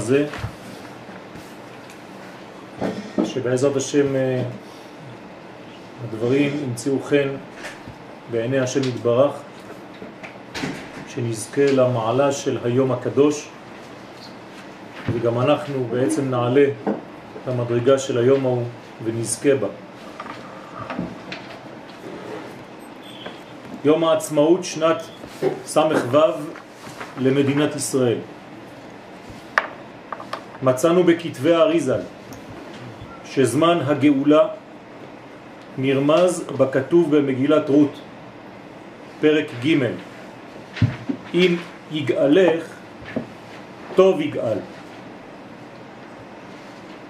הזה, שבעזרת השם אה, הדברים ימצאו חן בעיני השם יתברך, שנזכה למעלה של היום הקדוש, וגם אנחנו בעצם נעלה למדרגה של היום ההוא ונזכה בה. יום העצמאות שנת ס"ו למדינת ישראל. מצאנו בכתבי האריזל שזמן הגאולה נרמז בכתוב במגילת רות, פרק ג' אם יגאלך, טוב יגאל.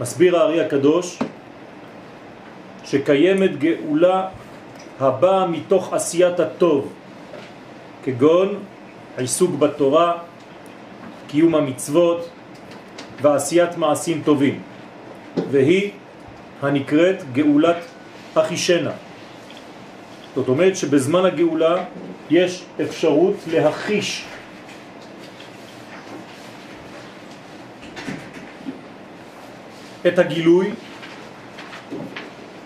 מסביר הארי הקדוש שקיימת גאולה הבאה מתוך עשיית הטוב, כגון עיסוק בתורה, קיום המצוות ועשיית מעשים טובים, והיא הנקראת גאולת אחישנה. זאת אומרת שבזמן הגאולה יש אפשרות להחיש את הגילוי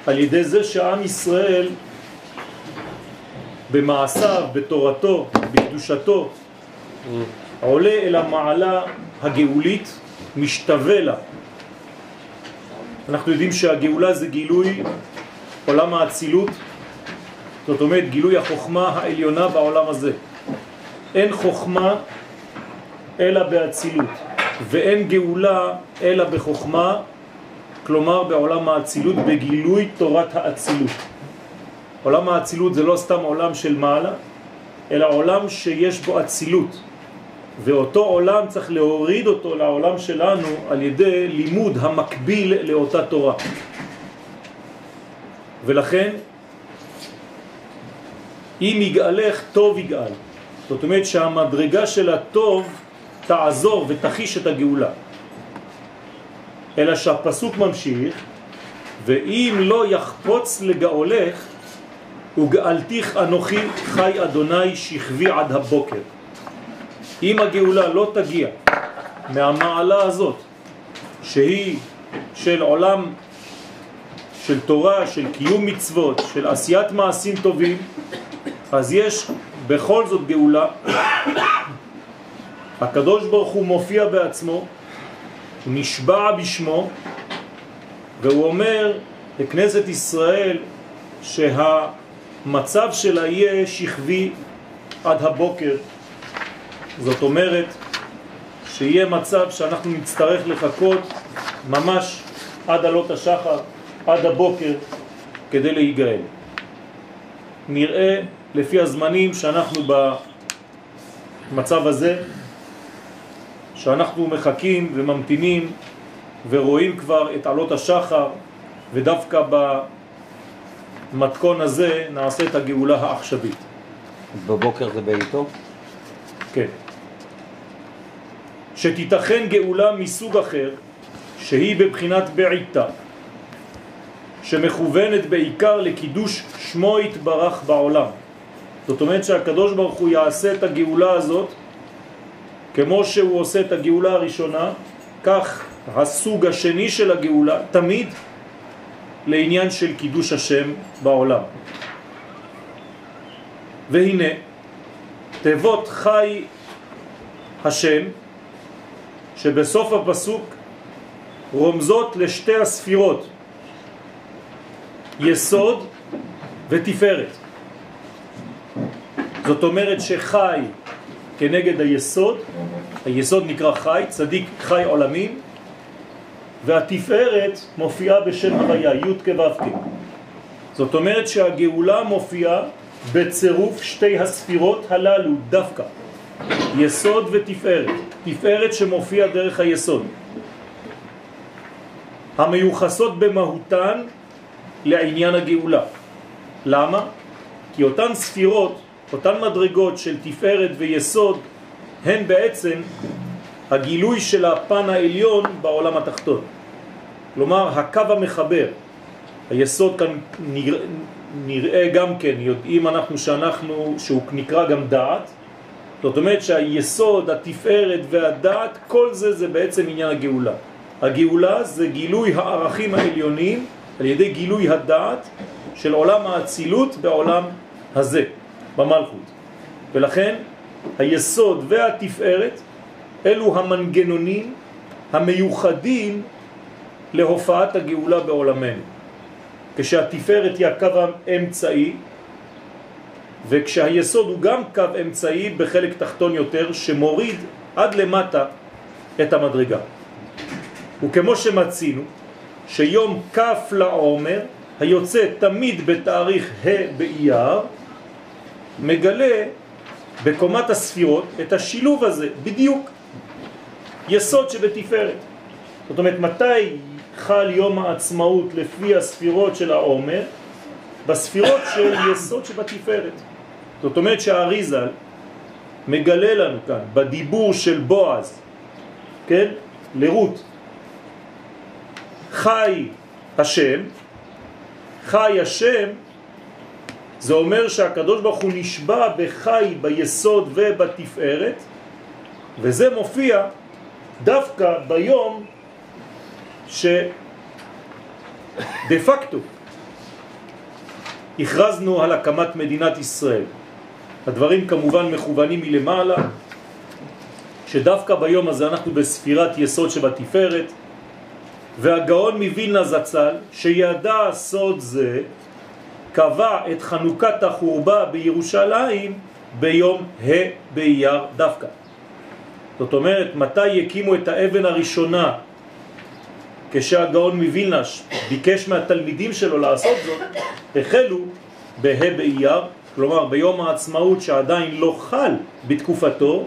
על ידי זה שעם ישראל במעשיו, בתורתו, בקדושתו, עולה אל המעלה הגאולית, משתווה לה. אנחנו יודעים שהגאולה זה גילוי עולם האצילות, זאת אומרת גילוי החוכמה העליונה בעולם הזה. אין חוכמה אלא באצילות, ואין גאולה אלא בחוכמה, כלומר בעולם האצילות, בגילוי תורת האצילות. עולם האצילות זה לא סתם עולם של מעלה, אלא עולם שיש בו אצילות. ואותו עולם צריך להוריד אותו לעולם שלנו על ידי לימוד המקביל לאותה תורה. ולכן, אם יגאלך, טוב יגאל. זאת אומרת שהמדרגה של הטוב תעזור ותחיש את הגאולה. אלא שהפסוק ממשיך, ואם לא יחפוץ לגאולך, וגאלתיך אנוכי חי אדוני שכבי עד הבוקר. אם הגאולה לא תגיע מהמעלה הזאת, שהיא של עולם של תורה, של קיום מצוות, של עשיית מעשים טובים, אז יש בכל זאת גאולה. הקדוש ברוך הוא מופיע בעצמו, נשבע בשמו, והוא אומר לכנסת ישראל שהמצב שלה יהיה שכבי עד הבוקר. זאת אומרת שיהיה מצב שאנחנו נצטרך לחכות ממש עד עלות השחר, עד הבוקר, כדי להיגאל. נראה לפי הזמנים שאנחנו במצב הזה, שאנחנו מחכים וממתינים ורואים כבר את עלות השחר, ודווקא במתכון הזה נעשה את הגאולה העכשווית. בבוקר זה בעיתו? כן. שתיתכן גאולה מסוג אחר, שהיא בבחינת בעיתה, שמכוונת בעיקר לקידוש שמו יתברך בעולם. זאת אומרת שהקדוש ברוך הוא יעשה את הגאולה הזאת כמו שהוא עושה את הגאולה הראשונה, כך הסוג השני של הגאולה תמיד לעניין של קידוש השם בעולם. והנה, תיבות חי השם שבסוף הפסוק רומזות לשתי הספירות, יסוד ותפארת. זאת אומרת שחי כנגד היסוד, היסוד נקרא חי, צדיק חי עולמים, והתפארת מופיעה בשם הוויה, י' כו' זאת אומרת שהגאולה מופיעה בצירוף שתי הספירות הללו דווקא, יסוד ותפארת, תפארת שמופיע דרך היסוד, המיוחסות במהותן לעניין הגאולה. למה? כי אותן ספירות אותן מדרגות של תפארת ויסוד הן בעצם הגילוי של הפן העליון בעולם התחתון. כלומר, הקו המחבר, היסוד כאן נראה, נראה גם כן, יודעים אנחנו שאנחנו, שהוא נקרא גם דעת, זאת אומרת שהיסוד, התפארת והדעת, כל זה זה בעצם עניין הגאולה. הגאולה זה גילוי הערכים העליונים על ידי גילוי הדעת של עולם האצילות בעולם הזה, במלכות. ולכן היסוד והתפארת אלו המנגנונים המיוחדים להופעת הגאולה בעולמנו. כשהתפארת היא הקו האמצעי, וכשהיסוד הוא גם קו אמצעי בחלק תחתון יותר, שמוריד עד למטה את המדרגה. וכמו שמצינו, שיום כף לעומר, היוצא תמיד בתאריך ה' באייר, מגלה בקומת הספירות את השילוב הזה, בדיוק יסוד שבתפארת. זאת אומרת, מתי חל יום העצמאות לפי הספירות של העומר? בספירות של יסוד שבתפארת. זאת אומרת שהאריזל מגלה לנו כאן, בדיבור של בועז, כן, לרות, חי השם, חי השם, זה אומר שהקדוש ברוך הוא נשבע בחי, ביסוד ובתפארת, וזה מופיע דווקא ביום שדה פקטו הכרזנו על הקמת מדינת ישראל. הדברים כמובן מכוונים מלמעלה, שדווקא ביום הזה אנחנו בספירת יסוד שבתפארת, והגאון מווילנה זצ"ל, שידע סוד זה, קבע את חנוכת החורבה בירושלים ביום ה' באייר דווקא. זאת אומרת, מתי הקימו את האבן הראשונה כשהגאון מווילנש ביקש מהתלמידים שלו לעשות זאת, החלו בה' באייר, כלומר ביום העצמאות שעדיין לא חל בתקופתו,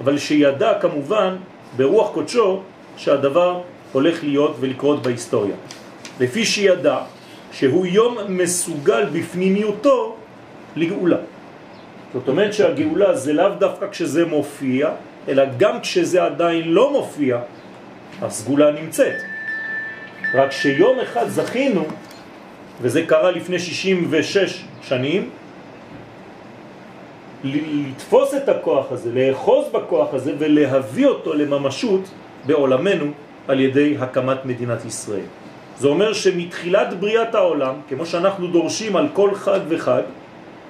אבל שידע כמובן ברוח קודשו שהדבר הולך להיות ולקרות בהיסטוריה. לפי שידע שהוא יום מסוגל בפנימיותו לגאולה. זאת אומרת שהגאולה זה לאו דווקא כשזה מופיע, אלא גם כשזה עדיין לא מופיע, הסגולה נמצאת. רק שיום אחד זכינו, וזה קרה לפני 66 שנים, לתפוס את הכוח הזה, לאחוז בכוח הזה ולהביא אותו לממשות בעולמנו על ידי הקמת מדינת ישראל. זה אומר שמתחילת בריאת העולם, כמו שאנחנו דורשים על כל חג וחג,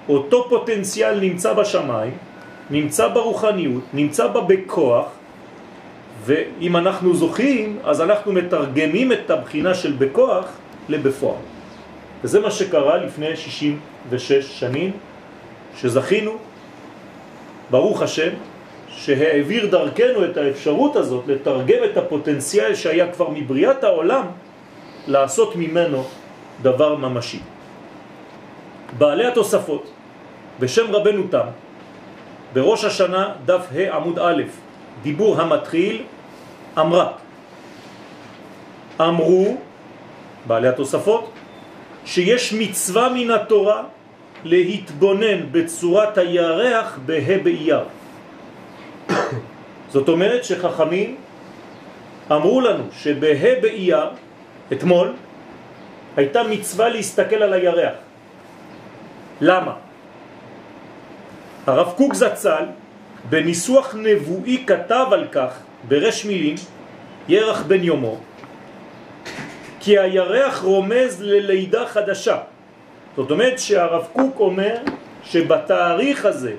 אותו פוטנציאל נמצא בשמיים, נמצא ברוחניות, נמצא בה בכוח, ואם אנחנו זוכים, אז אנחנו מתרגמים את הבחינה של בכוח לבפועל. וזה מה שקרה לפני 66 שנים, שזכינו, ברוך השם, שהעביר דרכנו את האפשרות הזאת לתרגם את הפוטנציאל שהיה כבר מבריאת העולם, לעשות ממנו דבר ממשי. בעלי התוספות, בשם רבנו תם, בראש השנה דף ה' עמוד א', דיבור המתחיל, אמרה. אמרו, בעלי התוספות, שיש מצווה מן התורה להתבונן בצורת הירח בה' באייר. זאת אומרת שחכמים אמרו לנו שבה' באייר, אתמול, הייתה מצווה להסתכל על הירח. למה? הרב קוק זצ"ל בניסוח נבואי כתב על כך ברש מילים, ירח בן יומו, כי הירח רומז ללידה חדשה. זאת אומרת שהרב קוק אומר שבתאריך הזה,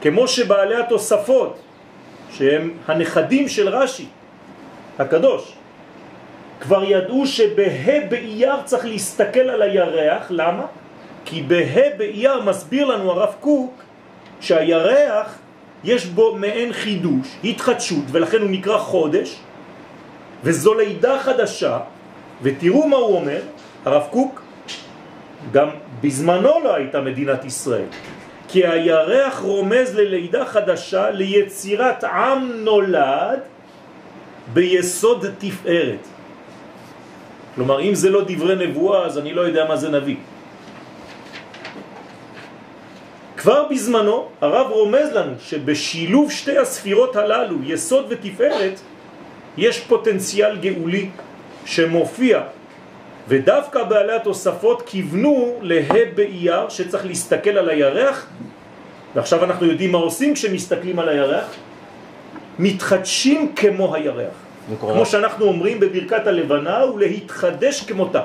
כמו שבעלי התוספות, שהם הנכדים של רש"י, הקדוש, כבר ידעו שבה באייר צריך להסתכל על הירח, למה? כי בה באייר מסביר לנו הרב קוק שהירח יש בו מעין חידוש, התחדשות, ולכן הוא נקרא חודש, וזו לידה חדשה, ותראו מה הוא אומר, הרב קוק, גם בזמנו לא הייתה מדינת ישראל, כי הירח רומז ללידה חדשה, ליצירת עם נולד ביסוד תפארת. כלומר, אם זה לא דברי נבואה, אז אני לא יודע מה זה נביא. כבר בזמנו הרב רומז לנו שבשילוב שתי הספירות הללו, יסוד ותפארת, יש פוטנציאל גאולי שמופיע ודווקא בעלי התוספות כיוונו לה באייר שצריך להסתכל על הירח ועכשיו אנחנו יודעים מה עושים כשמסתכלים על הירח, מתחדשים כמו הירח. כמו שאנחנו אומרים בברכת הלבנה, ולהתחדש כמותה.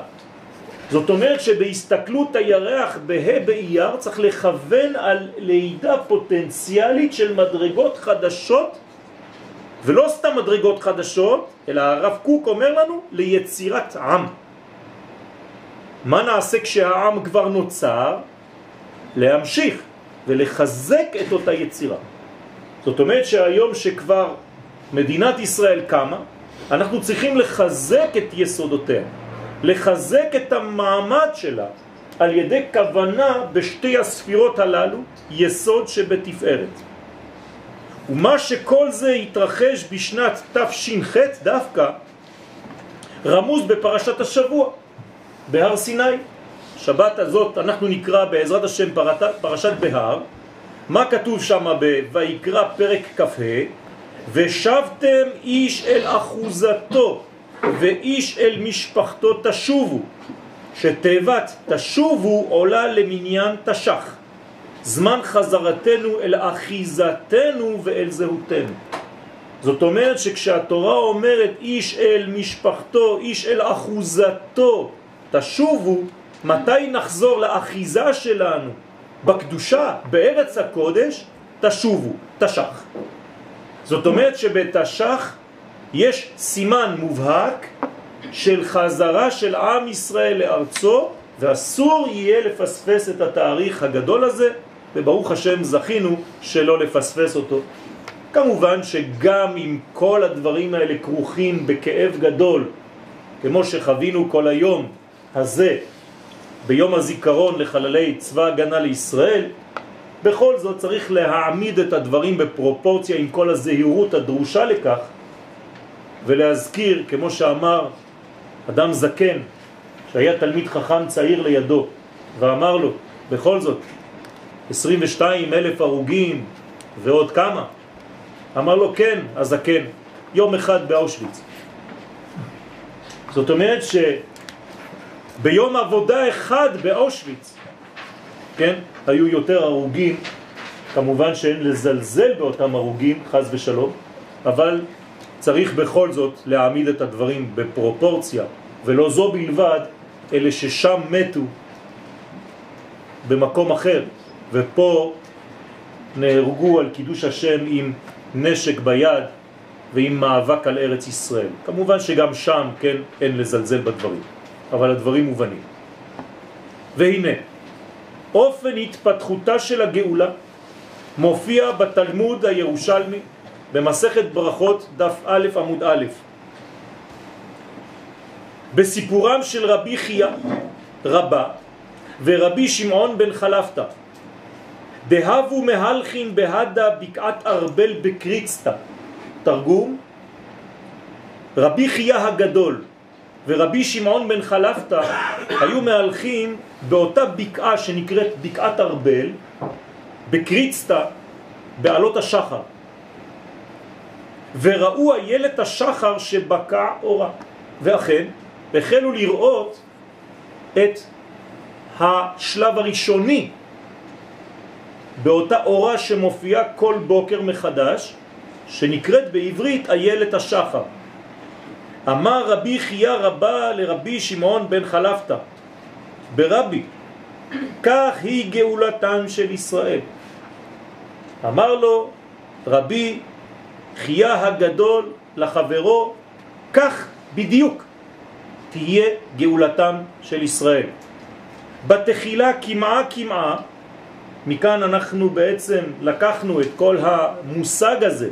זאת אומרת שבהסתכלות הירח בה' באייר צריך לכוון על לידה פוטנציאלית של מדרגות חדשות ולא סתם מדרגות חדשות, אלא הרב קוק אומר לנו ליצירת עם. מה נעשה כשהעם כבר נוצר? להמשיך ולחזק את אותה יצירה. זאת אומרת שהיום שכבר מדינת ישראל קמה, אנחנו צריכים לחזק את יסודותיה, לחזק את המעמד שלה על ידי כוונה בשתי הספירות הללו, יסוד שבתפארת. ומה שכל זה התרחש בשנת תש"ח דווקא רמוז בפרשת השבוע, בהר סיני. שבת הזאת אנחנו נקרא בעזרת השם פרשת בהר. מה כתוב שם בויקרא פרק כ"ה? ושבתם איש אל אחוזתו ואיש אל משפחתו תשובו, שתיבת תשובו עולה למניין תשך. זמן חזרתנו אל אחיזתנו ואל זהותנו. זאת אומרת שכשהתורה אומרת איש אל משפחתו, איש אל אחוזתו, תשובו, מתי נחזור לאחיזה שלנו בקדושה, בארץ הקודש, תשובו, תשך. זאת אומרת שבתשך יש סימן מובהק של חזרה של עם ישראל לארצו, ואסור יהיה לפספס את התאריך הגדול הזה, וברוך השם זכינו שלא לפספס אותו. כמובן שגם אם כל הדברים האלה כרוכים בכאב גדול, כמו שחווינו כל היום הזה, ביום הזיכרון לחללי צבא הגנה לישראל, בכל זאת צריך להעמיד את הדברים בפרופורציה עם כל הזהירות הדרושה לכך, ולהזכיר, כמו שאמר אדם זקן, שהיה תלמיד חכם צעיר לידו, ואמר לו, בכל זאת, 22 אלף הרוגים ועוד כמה? אמר לו כן, הזקן, יום אחד באושוויץ. זאת אומרת שביום עבודה אחד באושוויץ, כן, היו יותר הרוגים, כמובן שאין לזלזל באותם הרוגים, חז ושלום, אבל צריך בכל זאת להעמיד את הדברים בפרופורציה, ולא זו בלבד, אלה ששם מתו במקום אחר, ופה נהרגו על קידוש השם עם נשק ביד ועם מאבק על ארץ ישראל. כמובן שגם שם, כן, אין לזלזל בדברים, אבל הדברים מובנים. והנה, אופן התפתחותה של הגאולה מופיע בתלמוד הירושלמי במסכת ברכות דף א' עמוד א'. בסיפורם של רבי חייא רבה ורבי שמעון בן חלפתא דהבו מהלכים בהדה בקעת ארבל בקריצתא. תרגום רבי חייא הגדול ורבי שמעון בן חלפתא היו מהלכים באותה בקעה שנקראת בקעת ארבל בקריצתא בעלות השחר וראו הילד השחר שבקע אורה ואכן החלו לראות את השלב הראשוני באותה אורה שמופיעה כל בוקר מחדש, שנקראת בעברית איילת השחר. אמר רבי חייא רבה לרבי שמעון בן חלפתא, ברבי, כך היא גאולתם של ישראל. אמר לו רבי חייא הגדול לחברו, כך בדיוק תהיה גאולתם של ישראל. בתחילה כמעה כמעה מכאן אנחנו בעצם לקחנו את כל המושג הזה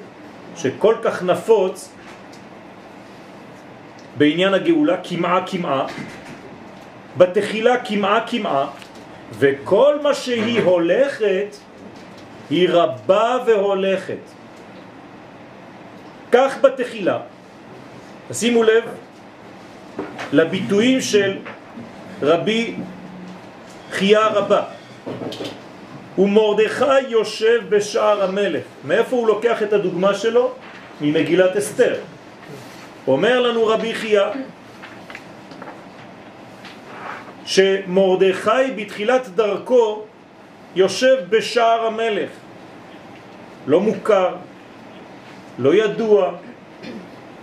שכל כך נפוץ בעניין הגאולה, כמעה כמעה, בתחילה כמעה כמעה, וכל מה שהיא הולכת היא רבה והולכת. כך בתחילה, שימו לב לביטויים של רבי חייה רבה. ומרדכי יושב בשער המלך. מאיפה הוא לוקח את הדוגמה שלו? ממגילת אסתר. אומר לנו רבי חייא שמרדכי בתחילת דרכו יושב בשער המלך. לא מוכר, לא ידוע,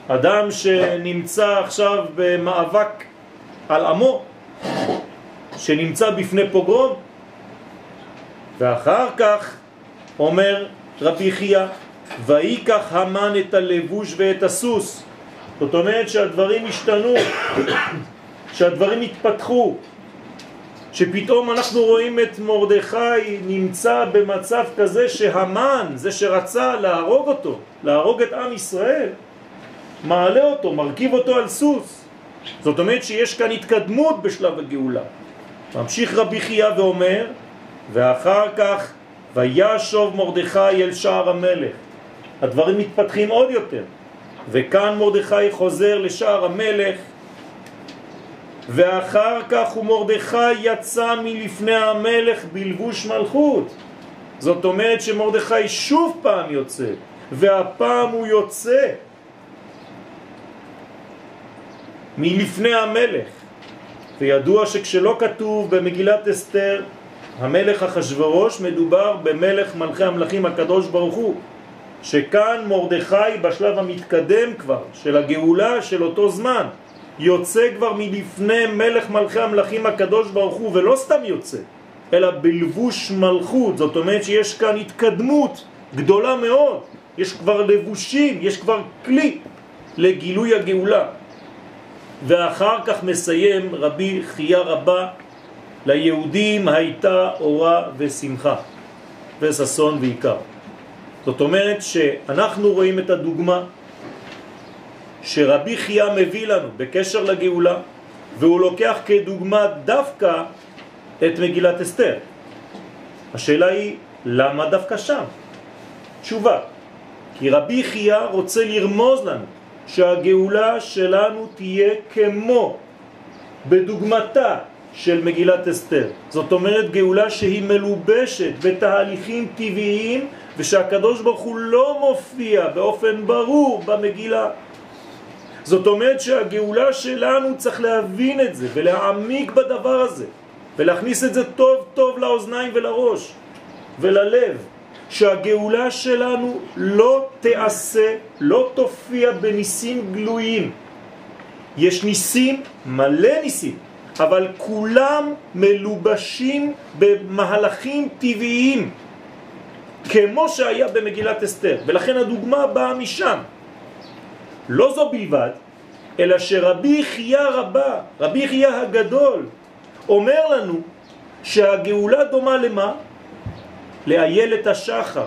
אדם שנמצא עכשיו במאבק על עמו, שנמצא בפני פוגרום, ואחר כך אומר רבי חייא, ויקח המן את הלבוש ואת הסוס. זאת אומרת שהדברים השתנו, שהדברים התפתחו, שפתאום אנחנו רואים את מרדכי נמצא במצב כזה שהמן, זה שרצה להרוג אותו, להרוג את עם ישראל, מעלה אותו, מרכיב אותו על סוס. זאת אומרת שיש כאן התקדמות בשלב הגאולה. ממשיך רבי חייא ואומר, ואחר כך וישוב מרדכי אל שער המלך. הדברים מתפתחים עוד יותר. וכאן מרדכי חוזר לשער המלך, ואחר כך ומרדכי יצא מלפני המלך בלבוש מלכות. זאת אומרת שמרדכי שוב פעם יוצא, והפעם הוא יוצא מלפני המלך. וידוע שכשלא כתוב במגילת אסתר המלך אחשורוש מדובר במלך מלכי המלכים הקדוש ברוך הוא שכאן מרדכי בשלב המתקדם כבר של הגאולה של אותו זמן יוצא כבר מלפני מלך מלכי המלכים הקדוש ברוך הוא ולא סתם יוצא אלא בלבוש מלכות. זאת אומרת שיש כאן התקדמות גדולה מאוד. יש כבר לבושים, יש כבר כלי לגילוי הגאולה. ואחר כך מסיים רבי חייה רבה ליהודים הייתה אורה ושמחה וששון ועיקר. זאת אומרת שאנחנו רואים את הדוגמה שרבי חייה מביא לנו בקשר לגאולה והוא לוקח כדוגמה דווקא את מגילת אסתר. השאלה היא למה דווקא שם? תשובה, כי רבי חייה רוצה לרמוז לנו שהגאולה שלנו תהיה כמו בדוגמתה של מגילת אסתר. זאת אומרת גאולה שהיא מלובשת בתהליכים טבעיים ושהקדוש ברוך הוא לא מופיע באופן ברור במגילה. זאת אומרת שהגאולה שלנו צריך להבין את זה ולהעמיק בדבר הזה ולהכניס את זה טוב טוב לאוזניים ולראש וללב שהגאולה שלנו לא תעשה, לא תופיע בניסים גלויים. יש ניסים, מלא ניסים, אבל כולם מלובשים במהלכים טבעיים, כמו שהיה במגילת אסתר, ולכן הדוגמה באה משם. לא זו בלבד, אלא שרבי חייה רבה, רבי חייה הגדול, אומר לנו שהגאולה דומה למה? לאיילת השחר.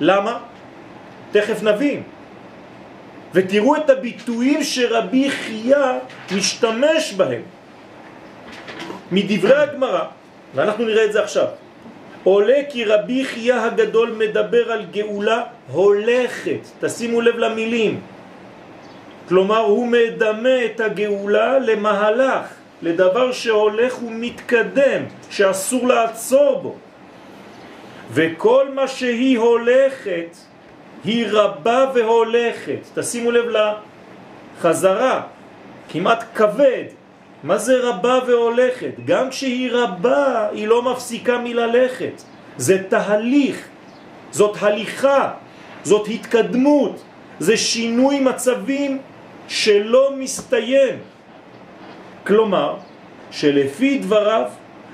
למה? תכף נבין. ותראו את הביטויים שרבי חייה משתמש בהם. מדברי הגמרא, ואנחנו נראה את זה עכשיו, עולה כי רבי חייה הגדול מדבר על גאולה הולכת, תשימו לב למילים, כלומר הוא מדמה את הגאולה למהלך, לדבר שהולך ומתקדם, שאסור לעצור בו. וכל מה שהיא הולכת, היא רבה והולכת. תשימו לב לחזרה, כמעט כבד. מה זה רבה והולכת? גם כשהיא רבה, היא לא מפסיקה מללכת. זה תהליך, זאת הליכה, זאת התקדמות, זה שינוי מצבים שלא מסתיים. כלומר, שלפי דבריו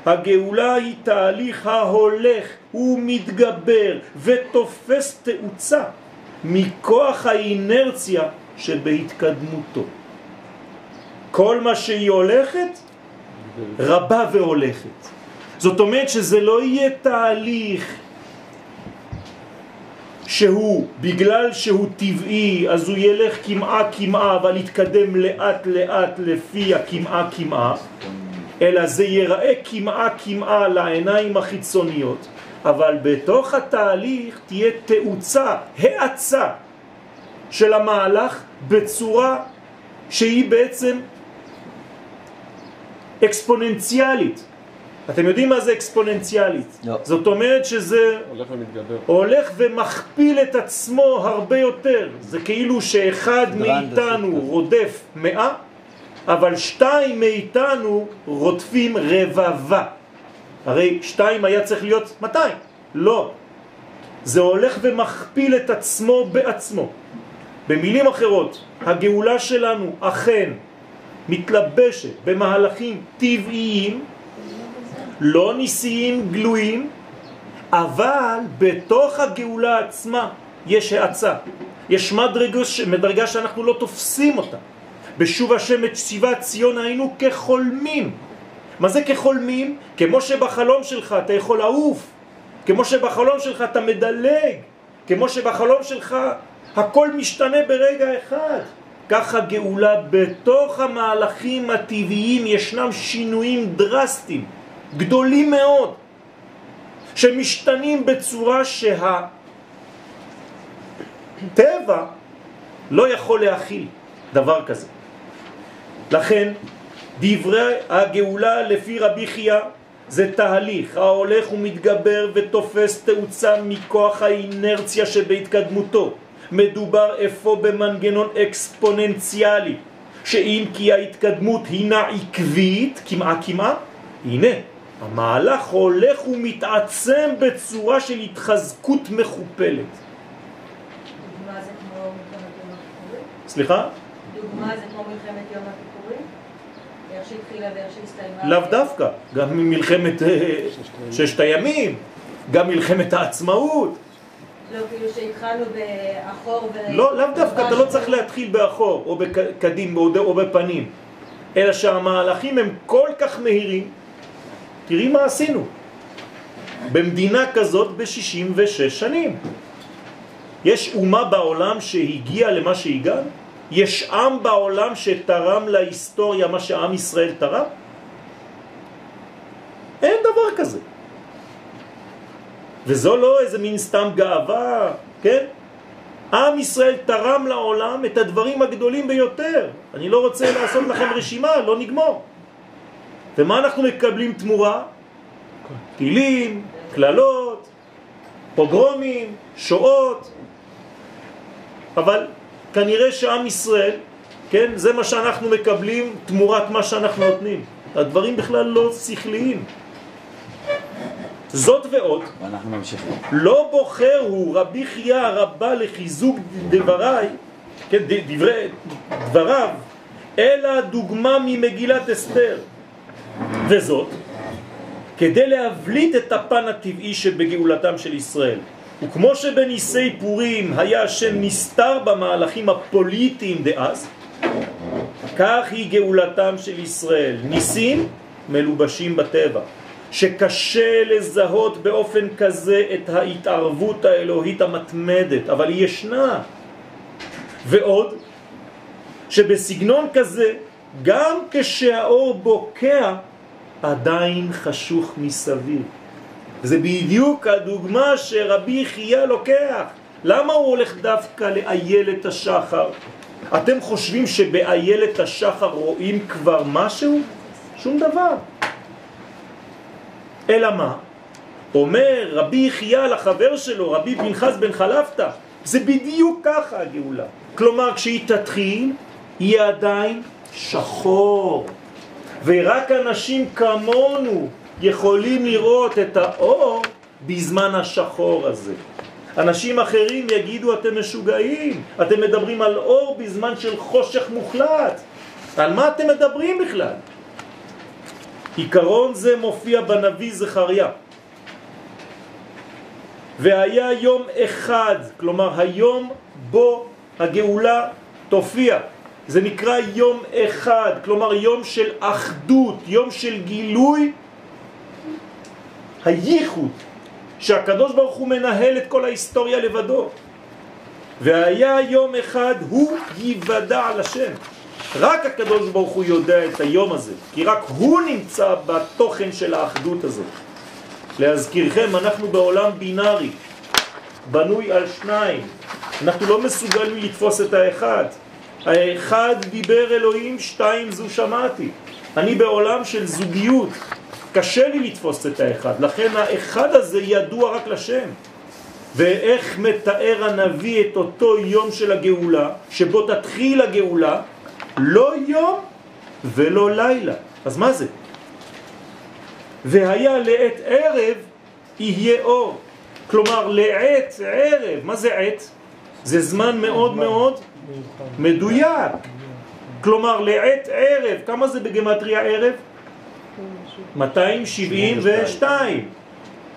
הגאולה היא תהליך ההולך ומתגבר ותופס תאוצה מכוח האינרציה שבהתקדמותו. כל מה שהיא הולכת, רבה והולכת. זאת אומרת שזה לא יהיה תהליך שהוא, בגלל שהוא טבעי, אז הוא ילך כמעה כמעה, אבל יתקדם לאט לאט לפי הכמעה כמעה. אלא זה ייראה כמעה כמעה לעיניים החיצוניות, אבל בתוך התהליך תהיה תאוצה, האצה של המהלך בצורה שהיא בעצם אקספוננציאלית. אתם יודעים מה זה אקספוננציאלית? לא. זאת אומרת שזה הולך ומתגבר. הולך ומכפיל את עצמו הרבה יותר. זה כאילו שאחד מאיתנו. רודף מאה, אבל שתיים מאיתנו רודפים רבבה. הרי שתיים היה צריך להיות 200. לא. זה הולך ומכפיל את עצמו בעצמו. במילים אחרות, הגאולה שלנו אכן מתלבשת במהלכים טבעיים, לא ניסיים גלויים, אבל בתוך הגאולה עצמה יש האצה, יש מדרגה, מדרגה שאנחנו לא תופסים אותה. בשוב השם את שיבת ציון היינו כחולמים. מה זה כחולמים? כמו שבחלום שלך אתה יכול לעוף, כמו שבחלום שלך אתה מדלג, כמו שבחלום שלך הכל משתנה ברגע אחד. ככה גאולה בתוך המהלכים הטבעיים ישנם שינויים דרסטיים, גדולים מאוד, שמשתנים בצורה שהטבע לא יכול להכיל דבר כזה. לכן דברי הגאולה לפי רבי חייא זה תהליך ההולך ומתגבר ותופס תאוצה מכוח האינרציה שבהתקדמותו. מדובר איפה במנגנון אקספוננציאלי, שאם כי ההתקדמות הינה עקבית, כמעה כמעה, הנה, המהלך הולך ומתעצם בצורה של התחזקות מכופלת. דוגמה זה כמו מלחמת יום הכיפורים? סליחה? דוגמה זה כמו מלחמת יום הכיפורים? איך שהתחילה ואיך שהסתיימה? לאו דווקא, גם מלחמת אה, ששת הימים, גם מלחמת העצמאות. לא, כאילו שהתחלנו באחור ו... לא, לאו דווקא, אתה לא צריך להתחיל באחור או בקדים או, בפנים, אלא שהמהלכים הם כל כך מהירים, תראי מה עשינו. במדינה כזאת ב-66 שנים. יש אומה בעולם שהגיעה למה שהגענו? יש עם בעולם שתרם להיסטוריה מה שעם ישראל תרם? אין דבר כזה. וזו לא איזה מין סתם גאווה, כן? עם ישראל תרם לעולם את הדברים הגדולים ביותר. אני לא רוצה לעשות לכם רשימה, לא נגמור. ומה אנחנו מקבלים תמורה? טילים, כללות, פוגרומים, שואות. אבל כנראה שעם ישראל, כן, זה מה שאנחנו מקבלים תמורת מה שאנחנו נותנים. הדברים בכלל לא שכליים. זאת ועוד. לא בוחר הוא רבי חייא הרבה לחיזוק דבריי, כן, דברי, דבריו, אלא דוגמה ממגילת אסתר. וזאת, כדי להבליט את הפן הטבעי שבגאולתם של ישראל. וכמו שבניסי פורים היה השם נסתר במהלכים הפוליטיים דאז, כך היא גאולתם של ישראל. ניסים מלובשים בטבע. שקשה לזהות באופן כזה את ההתערבות האלוהית המתמדת, אבל היא ישנה. ועוד, שבסגנון כזה, גם כשהאור בוקע, עדיין חשוך מסביב. זה בדיוק הדוגמה שרבי חייה לוקח. למה הוא הולך דווקא לאיילת השחר? אתם חושבים שבאיילת השחר רואים כבר משהו? שום דבר. אלא מה? אומר רבי יחיה לחבר שלו, רבי פנחס בן חלפתא, זה בדיוק ככה הגאולה. כלומר, כשהיא תתחיל, היא עדיין שחור. ורק אנשים כמונו יכולים לראות את האור בזמן השחור הזה. אנשים אחרים יגידו אתם משוגעים, אתם מדברים על אור בזמן של חושך מוחלט. על מה אתם מדברים בכלל? עיקרון זה מופיע בנביא זכריה. והיה יום אחד, כלומר היום בו הגאולה תופיע. זה נקרא יום אחד, כלומר יום של אחדות, יום של גילוי הייחוד, שהקדוש ברוך הוא מנהל את כל ההיסטוריה לבדו. והיה יום אחד הוא ייוודע על השם. רק הקדוש ברוך הוא יודע את היום הזה, כי רק הוא נמצא בתוכן של האחדות הזאת. להזכירכם, אנחנו בעולם בינארי, בנוי על שניים. אנחנו לא מסוגלים לתפוס את האחד. האחד דיבר אלוהים, שתיים זו שמעתי. אני בעולם של זוגיות, קשה לי לתפוס את האחד, לכן האחד הזה ידוע רק לשם. ואיך מתאר הנביא את אותו יום של הגאולה, שבו תתחיל הגאולה, לא יום ולא לילה. אז מה זה? והיה לעת ערב יהיה אור. כלומר לעת ערב, מה זה עת? זה זמן מאוד מאוד מדויק. כלומר לעת ערב, כמה זה בגמטריה ערב? 272.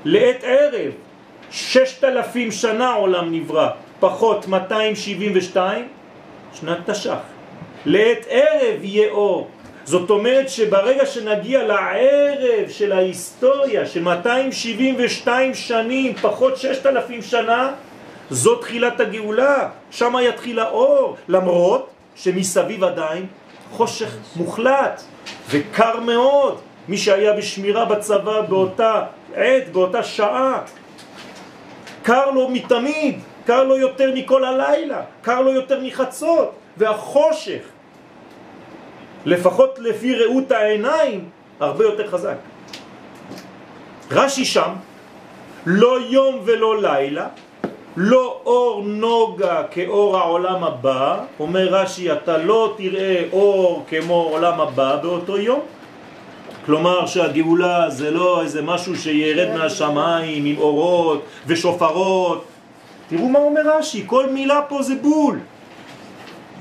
לעת ערב, 6,000 שנה עולם נברא, פחות 272, שנת תש"ח. לעת ערב יהיה אור. זאת אומרת שברגע שנגיע לערב של ההיסטוריה של 272 שנים, פחות 6,000 שנה, זו תחילת הגאולה, שם יתחיל האור, למרות שמסביב עדיין חושך מוחלט וקר מאוד. מי שהיה בשמירה בצבא באותה עת, באותה שעה, קר לו מתמיד, קר לו יותר מכל הלילה, קר לו יותר מחצות, והחושך, לפחות לפי ראות העיניים, הרבה יותר חזק. רש"י שם, לא יום ולא לילה, לא אור נוגה כאור העולם הבא, אומר רש"י, אתה לא תראה אור כמו עולם הבא באותו יום. כלומר שהגאולה זה לא איזה משהו שירד מהשמיים עם אורות ושופרות. תראו מה אומר רש"י, כל מילה פה זה בול.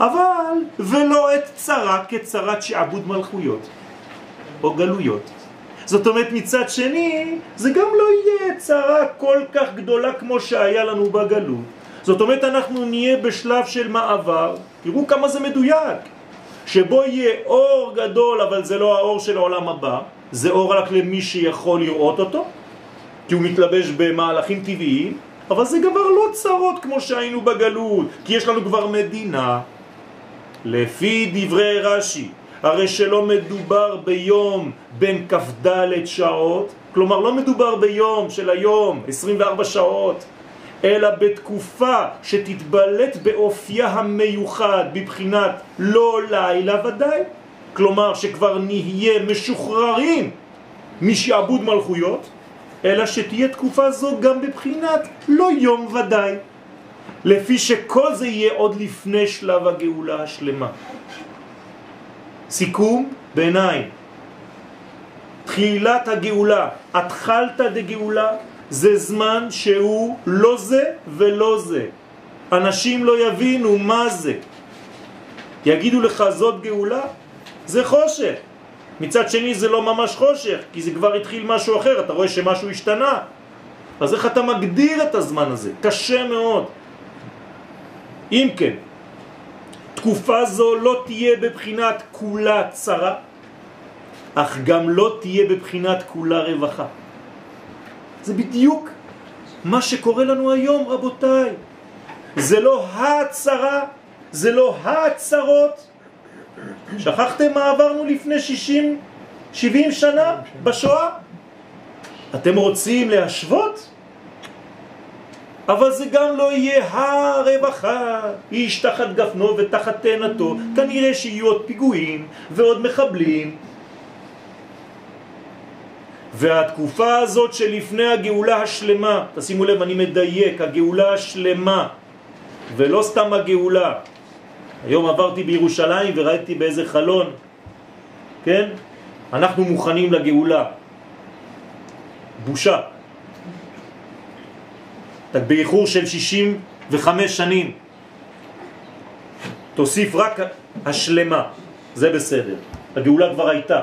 אבל ולא את צרה כצרת שעבוד מלכויות או גלויות. זאת אומרת מצד שני זה גם לא יהיה צרה כל כך גדולה כמו שהיה לנו בגלות. זאת אומרת אנחנו נהיה בשלב של מעבר, תראו כמה זה מדויק, שבו יהיה אור גדול אבל זה לא האור של העולם הבא, זה אור רק למי שיכול לראות אותו, כי הוא מתלבש במהלכים טבעיים, אבל זה כבר לא צרות כמו שהיינו בגלות, כי יש לנו כבר מדינה. לפי דברי רש"י, הרי שלא מדובר ביום בין כ"ד שעות, כלומר לא מדובר ביום של היום, 24 שעות, אלא בתקופה שתתבלט באופייה המיוחד בבחינת לא לילה ודאי, כלומר שכבר נהיה משוחררים משעבוד מלכויות, אלא שתהיה תקופה זו גם בבחינת לא יום ודאי, לפי שכל זה יהיה עוד לפני שלב הגאולה השלמה. סיכום ביניים. תחילת הגאולה, התחלת דגאולה, זה זמן שהוא לא זה ולא זה. אנשים לא יבינו מה זה. יגידו לך זאת גאולה, זה חושך. מצד שני זה לא ממש חושך, כי זה כבר התחיל משהו אחר, אתה רואה שמשהו השתנה. אז איך אתה מגדיר את הזמן הזה? קשה מאוד. אם כן, תקופה זו לא תהיה בבחינת כולה צרה, אך גם לא תהיה בבחינת כולה רווחה. זה בדיוק מה שקורה לנו היום, רבותיי. זה לא הצרה, זה לא הצרות. שכחתם מה עברנו לפני 60, 70 שנה בשואה? אתם רוצים להשוות? אבל זה גם לא יהיה הרווחה, איש תחת גפנו ותחת תאנתו, כנראה שיהיו עוד פיגועים ועוד מחבלים. והתקופה הזאת שלפני הגאולה השלמה, תשימו לב, אני מדייק, הגאולה השלמה, ולא סתם הגאולה. היום עברתי בירושלים וראיתי באיזה חלון, כן? אנחנו מוכנים לגאולה. בושה. באיחור של 65 שנים. תוסיף רק השלמה, זה בסדר. הגאולה כבר הייתה.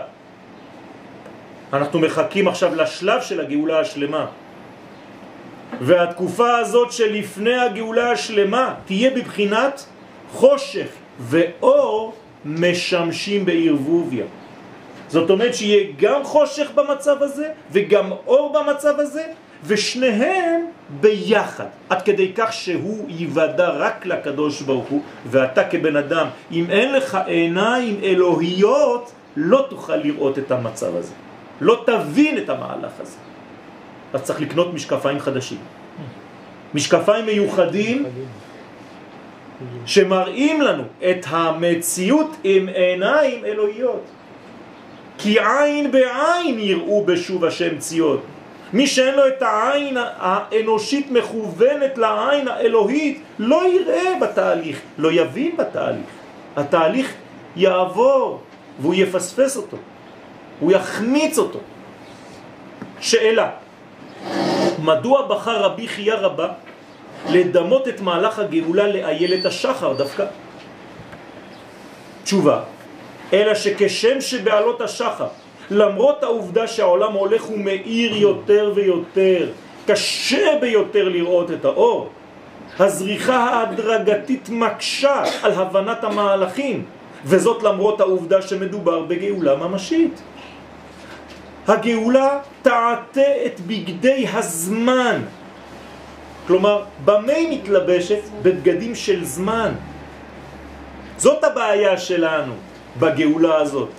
אנחנו מחכים עכשיו לשלב של הגאולה השלמה. והתקופה הזאת שלפני הגאולה השלמה תהיה בבחינת חושך ואור משמשים בערבוביה. זאת אומרת שיהיה גם חושך במצב הזה וגם אור במצב הזה ושניהם ביחד, עד כדי כך שהוא יוודע רק לקדוש ברוך הוא, ואתה כבן אדם, אם אין לך עיניים אלוהיות, לא תוכל לראות את המצב הזה. לא תבין את המהלך הזה. אז צריך לקנות משקפיים חדשים. משקפיים מיוחדים שמראים לנו את המציאות עם עיניים אלוהיות. כי עין בעין יראו בשוב השם ציון. מי שאין לו את העין האנושית מכוונת לעין האלוהית לא יראה בתהליך, לא יבין בתהליך. התהליך יעבור והוא יפספס אותו, הוא יחמיץ אותו. שאלה, מדוע בחר רבי חייא רבה לדמות את מהלך הגאולה לאיילת השחר דווקא? תשובה, אלא שכשם שבעלות השחר, למרות העובדה שהעולם הולך ומאיר יותר ויותר, קשה ביותר לראות את האור, הזריחה ההדרגתית מקשה על הבנת המהלכים, וזאת למרות העובדה שמדובר בגאולה ממשית. הגאולה תעתה את בגדי הזמן. כלומר, במה היא מתלבשת? בבגדים של זמן. זאת הבעיה שלנו בגאולה הזאת.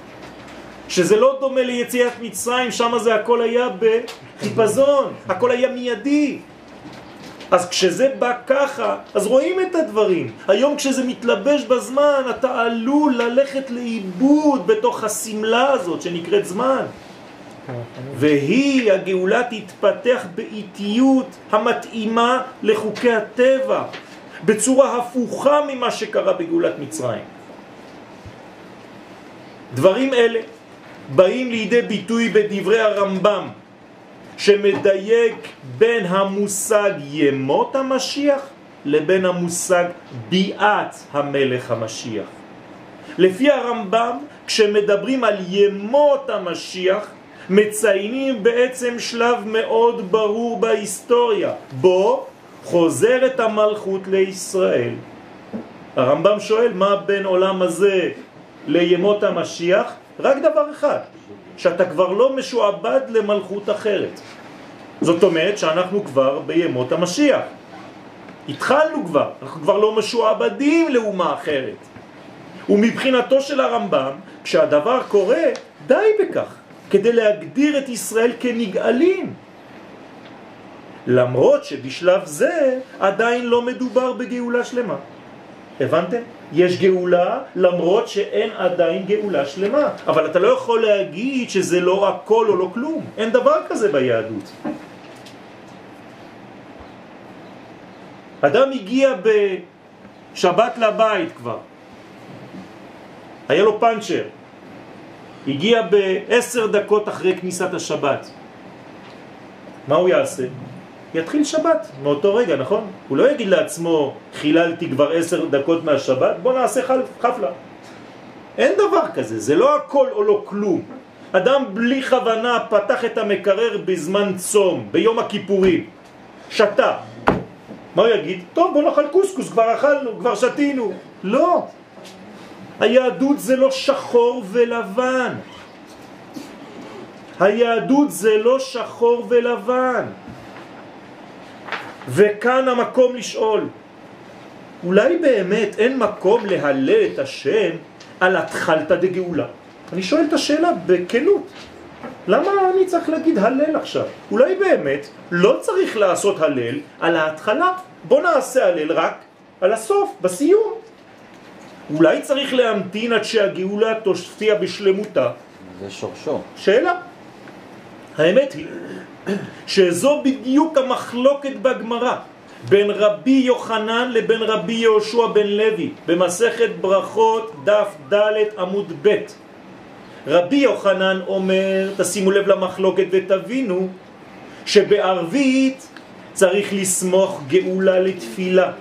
שזה לא דומה ליציאת מצרים, שם זה הכל היה בחיפזון, הכל היה מיידי. אז כשזה בא ככה, אז רואים את הדברים. היום כשזה מתלבש בזמן, אתה עלול ללכת לאיבוד בתוך הסמלה הזאת שנקראת זמן. והיא, הגאולה, תתפתח באיטיות המתאימה לחוקי הטבע, בצורה הפוכה ממה שקרה בגאולת מצרים. דברים אלה באים לידי ביטוי בדברי הרמב"ם, שמדייק בין המושג ימות המשיח לבין המושג ביאת המלך המשיח. לפי הרמב"ם, כשמדברים על ימות המשיח, מציינים בעצם שלב מאוד ברור בהיסטוריה, בו חוזרת המלכות לישראל. הרמב"ם שואל מה בין עולם הזה לימות המשיח? רק דבר אחד, שאתה כבר לא משועבד למלכות אחרת. זאת אומרת שאנחנו כבר בימות המשיח. התחלנו כבר, אנחנו כבר לא משועבדים לאומה אחרת. ומבחינתו של הרמב"ם, כשהדבר קורה, די בכך, כדי להגדיר את ישראל כנגאלים. למרות שבשלב זה עדיין לא מדובר בגאולה שלמה. הבנתם? יש גאולה למרות שאין עדיין גאולה שלמה. אבל אתה לא יכול להגיד שזה לא הכל או לא כלום. אין דבר כזה ביהדות. אדם הגיע בשבת לבית כבר. היה לו פנצ'ר. הגיע בעשר דקות אחרי כניסת השבת. מה הוא יעשה? יתחיל שבת מאותו רגע, נכון? הוא לא יגיד לעצמו, חיללתי כבר עשר דקות מהשבת, בוא נעשה חפלה. אין דבר כזה, זה לא הכל או לא כלום. אדם בלי כוונה פתח את המקרר בזמן צום, ביום הכיפורים, שתה. מה הוא יגיד? טוב, בוא נאכל קוסקוס, כבר אכלנו, כבר שתינו. לא. היהדות זה לא שחור ולבן. היהדות זה לא שחור ולבן. וכאן המקום לשאול, אולי באמת אין מקום להלל את השם על התחלתא דגאולה? אני שואל את השאלה בכנות. למה אני צריך להגיד הלל עכשיו? אולי באמת לא צריך לעשות הלל על ההתחלה. בוא נעשה הלל רק על הסוף, בסיום. אולי צריך להמתין עד שהגאולה תופיע בשלמותה. זה שורשו. שאלה. האמת היא שזו בדיוק המחלוקת בגמרא בין רבי יוחנן לבין רבי יהושע בן לוי במסכת ברכות דף ד' עמוד ב'. רבי יוחנן אומר, תשימו לב למחלוקת ותבינו שבערבית צריך לסמוך גאולה לתפילה.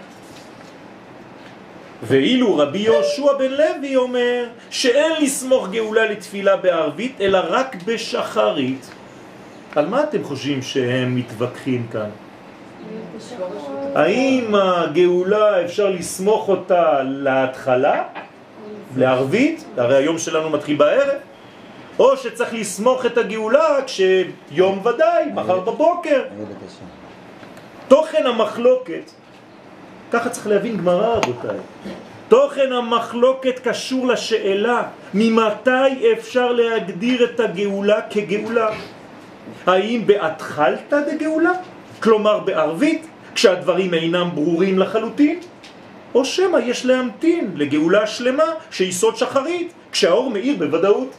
ואילו רבי יהושע בן לוי אומר שאין לסמוך גאולה לתפילה בערבית אלא רק בשחרית. על מה אתם חושבים שהם מתווכחים כאן? האם הגאולה אפשר לסמוך אותה להתחלה, לערבית, הרי היום שלנו מתחיל בערב, או שצריך לסמוך את הגאולה כשיום ודאי, מחר בבוקר. תוכן המחלוקת, ככה צריך להבין גמרא רבותיי, תוכן המחלוקת קשור לשאלה ממתי אפשר להגדיר את הגאולה כגאולה. האם בהתחלתא דגאולה? כלומר בערבית, כשהדברים אינם ברורים לחלוטין? או שמא יש להמתין לגאולה שלמה שיסוד שחרית, כשהאור מאיר בוודאות.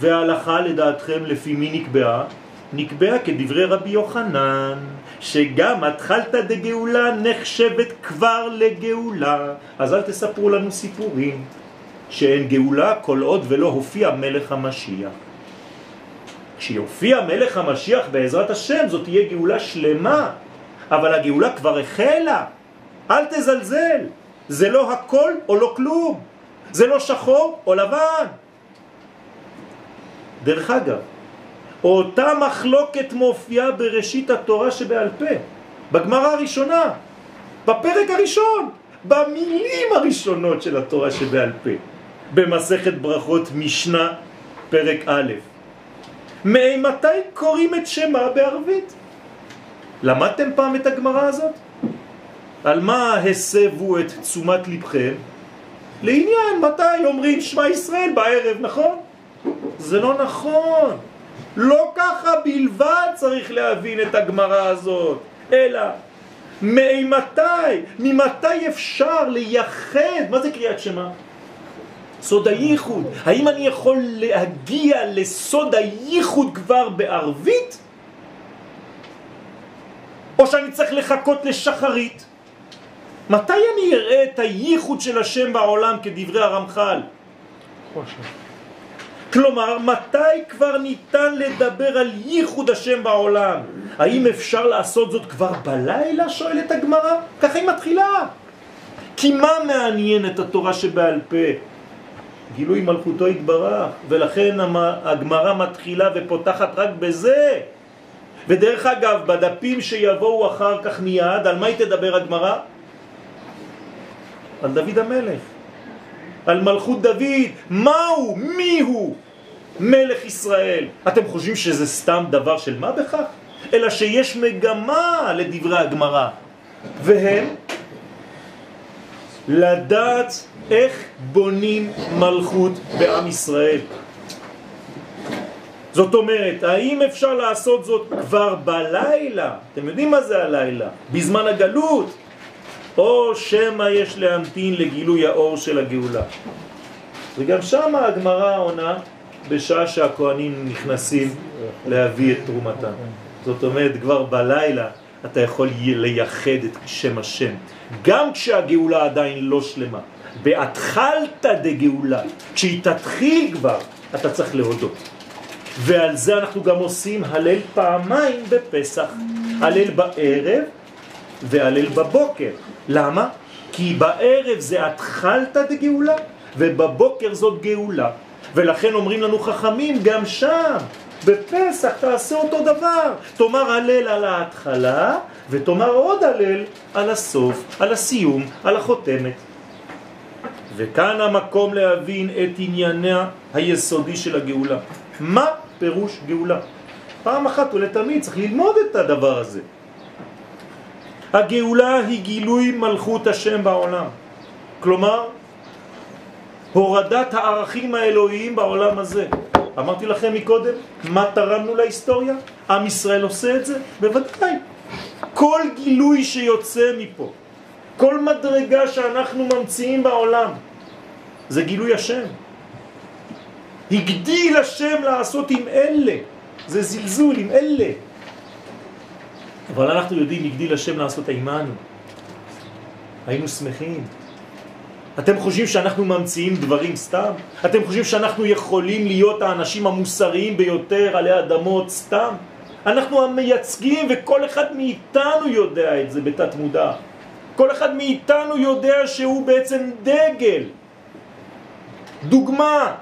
וההלכה לדעתכם לפי מי נקבעה? נקבעה כדברי רבי יוחנן, שגם התחלתא דגאולה נחשבת כבר לגאולה. אז אל תספרו לנו סיפורים שאין גאולה כל עוד ולא הופיע מלך המשיח. כשיופיע מלך המשיח בעזרת השם זאת תהיה גאולה שלמה, אבל הגאולה כבר החלה. אל תזלזל, זה לא הכל או לא כלום, זה לא שחור או לבן. דרך אגב, אותה מחלוקת מופיעה בראשית התורה שבעל פה, בגמרא הראשונה, בפרק הראשון, במילים הראשונות של התורה שבעל פה, במסכת ברכות משנה, פרק א'. מתי קוראים את שמה בערבית? למדתם פעם את הגמרא הזאת? על מה הסבו את תשומת לבכם? לעניין מתי אומרים שמע ישראל בערב, נכון? זה לא נכון. לא ככה בלבד צריך להבין את הגמרא הזאת, אלא ממתי, ממתי אפשר לייחד, מה זה קריאת שמה? סוד הייחוד. האם אני יכול להגיע לסוד הייחוד כבר בערבית? או שאני צריך לחכות לשחרית? מתי אני אראה את הייחוד של השם בעולם כדברי הרמח"ל? כלומר, מתי כבר ניתן לדבר על ייחוד השם בעולם? האם אפשר לעשות זאת כבר בלילה? שואלת הגמרא. ככה היא מתחילה. כי מה מעניין את התורה שבעל פה? גילוי מלכותו התברך, ולכן הגמרא מתחילה ופותחת רק בזה. ודרך אגב, בדפים שיבואו אחר כך מיד, על מה היא תדבר הגמרא? על דוד המלך. על מלכות דוד, מהו, מיהו מלך ישראל. אתם חושבים שזה סתם דבר של מה בכך? אלא שיש מגמה לדברי הגמרא, והם לדעת איך בונים מלכות בעם ישראל. זאת אומרת, האם אפשר לעשות זאת כבר בלילה? אתם יודעים מה זה הלילה? בזמן הגלות? או שמא יש להמתין לגילוי האור של הגאולה. וגם שם הגמרא עונה בשעה שהכהנים נכנסים להביא את תרומתם. זאת אומרת, כבר בלילה אתה יכול לייחד את שם השם, גם כשהגאולה עדיין לא שלמה. בהתחלת דגאולה, כשהיא תתחיל כבר, אתה צריך להודות. ועל זה אנחנו גם עושים הלל פעמיים בפסח, הלל בערב והלל בבוקר. למה? כי בערב זה התחלת דגאולה, ובבוקר זאת גאולה. ולכן אומרים לנו חכמים גם שם, בפסח תעשה אותו דבר. תאמר הלל על ההתחלה, ותאמר עוד הלל על הסוף, על הסיום, על החותמת. וכאן המקום להבין את ענייניה היסודי של הגאולה. מה פירוש גאולה? פעם אחת ולתמיד צריך ללמוד את הדבר הזה. הגאולה היא גילוי מלכות השם בעולם. כלומר, הורדת הערכים האלוהיים בעולם הזה. אמרתי לכם מקודם, מה תרמנו להיסטוריה? עם ישראל עושה את זה? בוודאי. כל גילוי שיוצא מפה, כל מדרגה שאנחנו ממציאים בעולם, זה גילוי השם. הגדיל השם לעשות עם אלה, זה זלזול עם אלה. אבל אנחנו יודעים, הגדיל השם לעשות עימנו. היינו שמחים. אתם חושבים שאנחנו ממציאים דברים סתם? אתם חושבים שאנחנו יכולים להיות האנשים המוסריים ביותר עלי אדמות סתם? אנחנו המייצגים וכל אחד מאיתנו יודע את זה בתת מודע. כל אחד מאיתנו יודע שהוא בעצם דגל, דוגמה.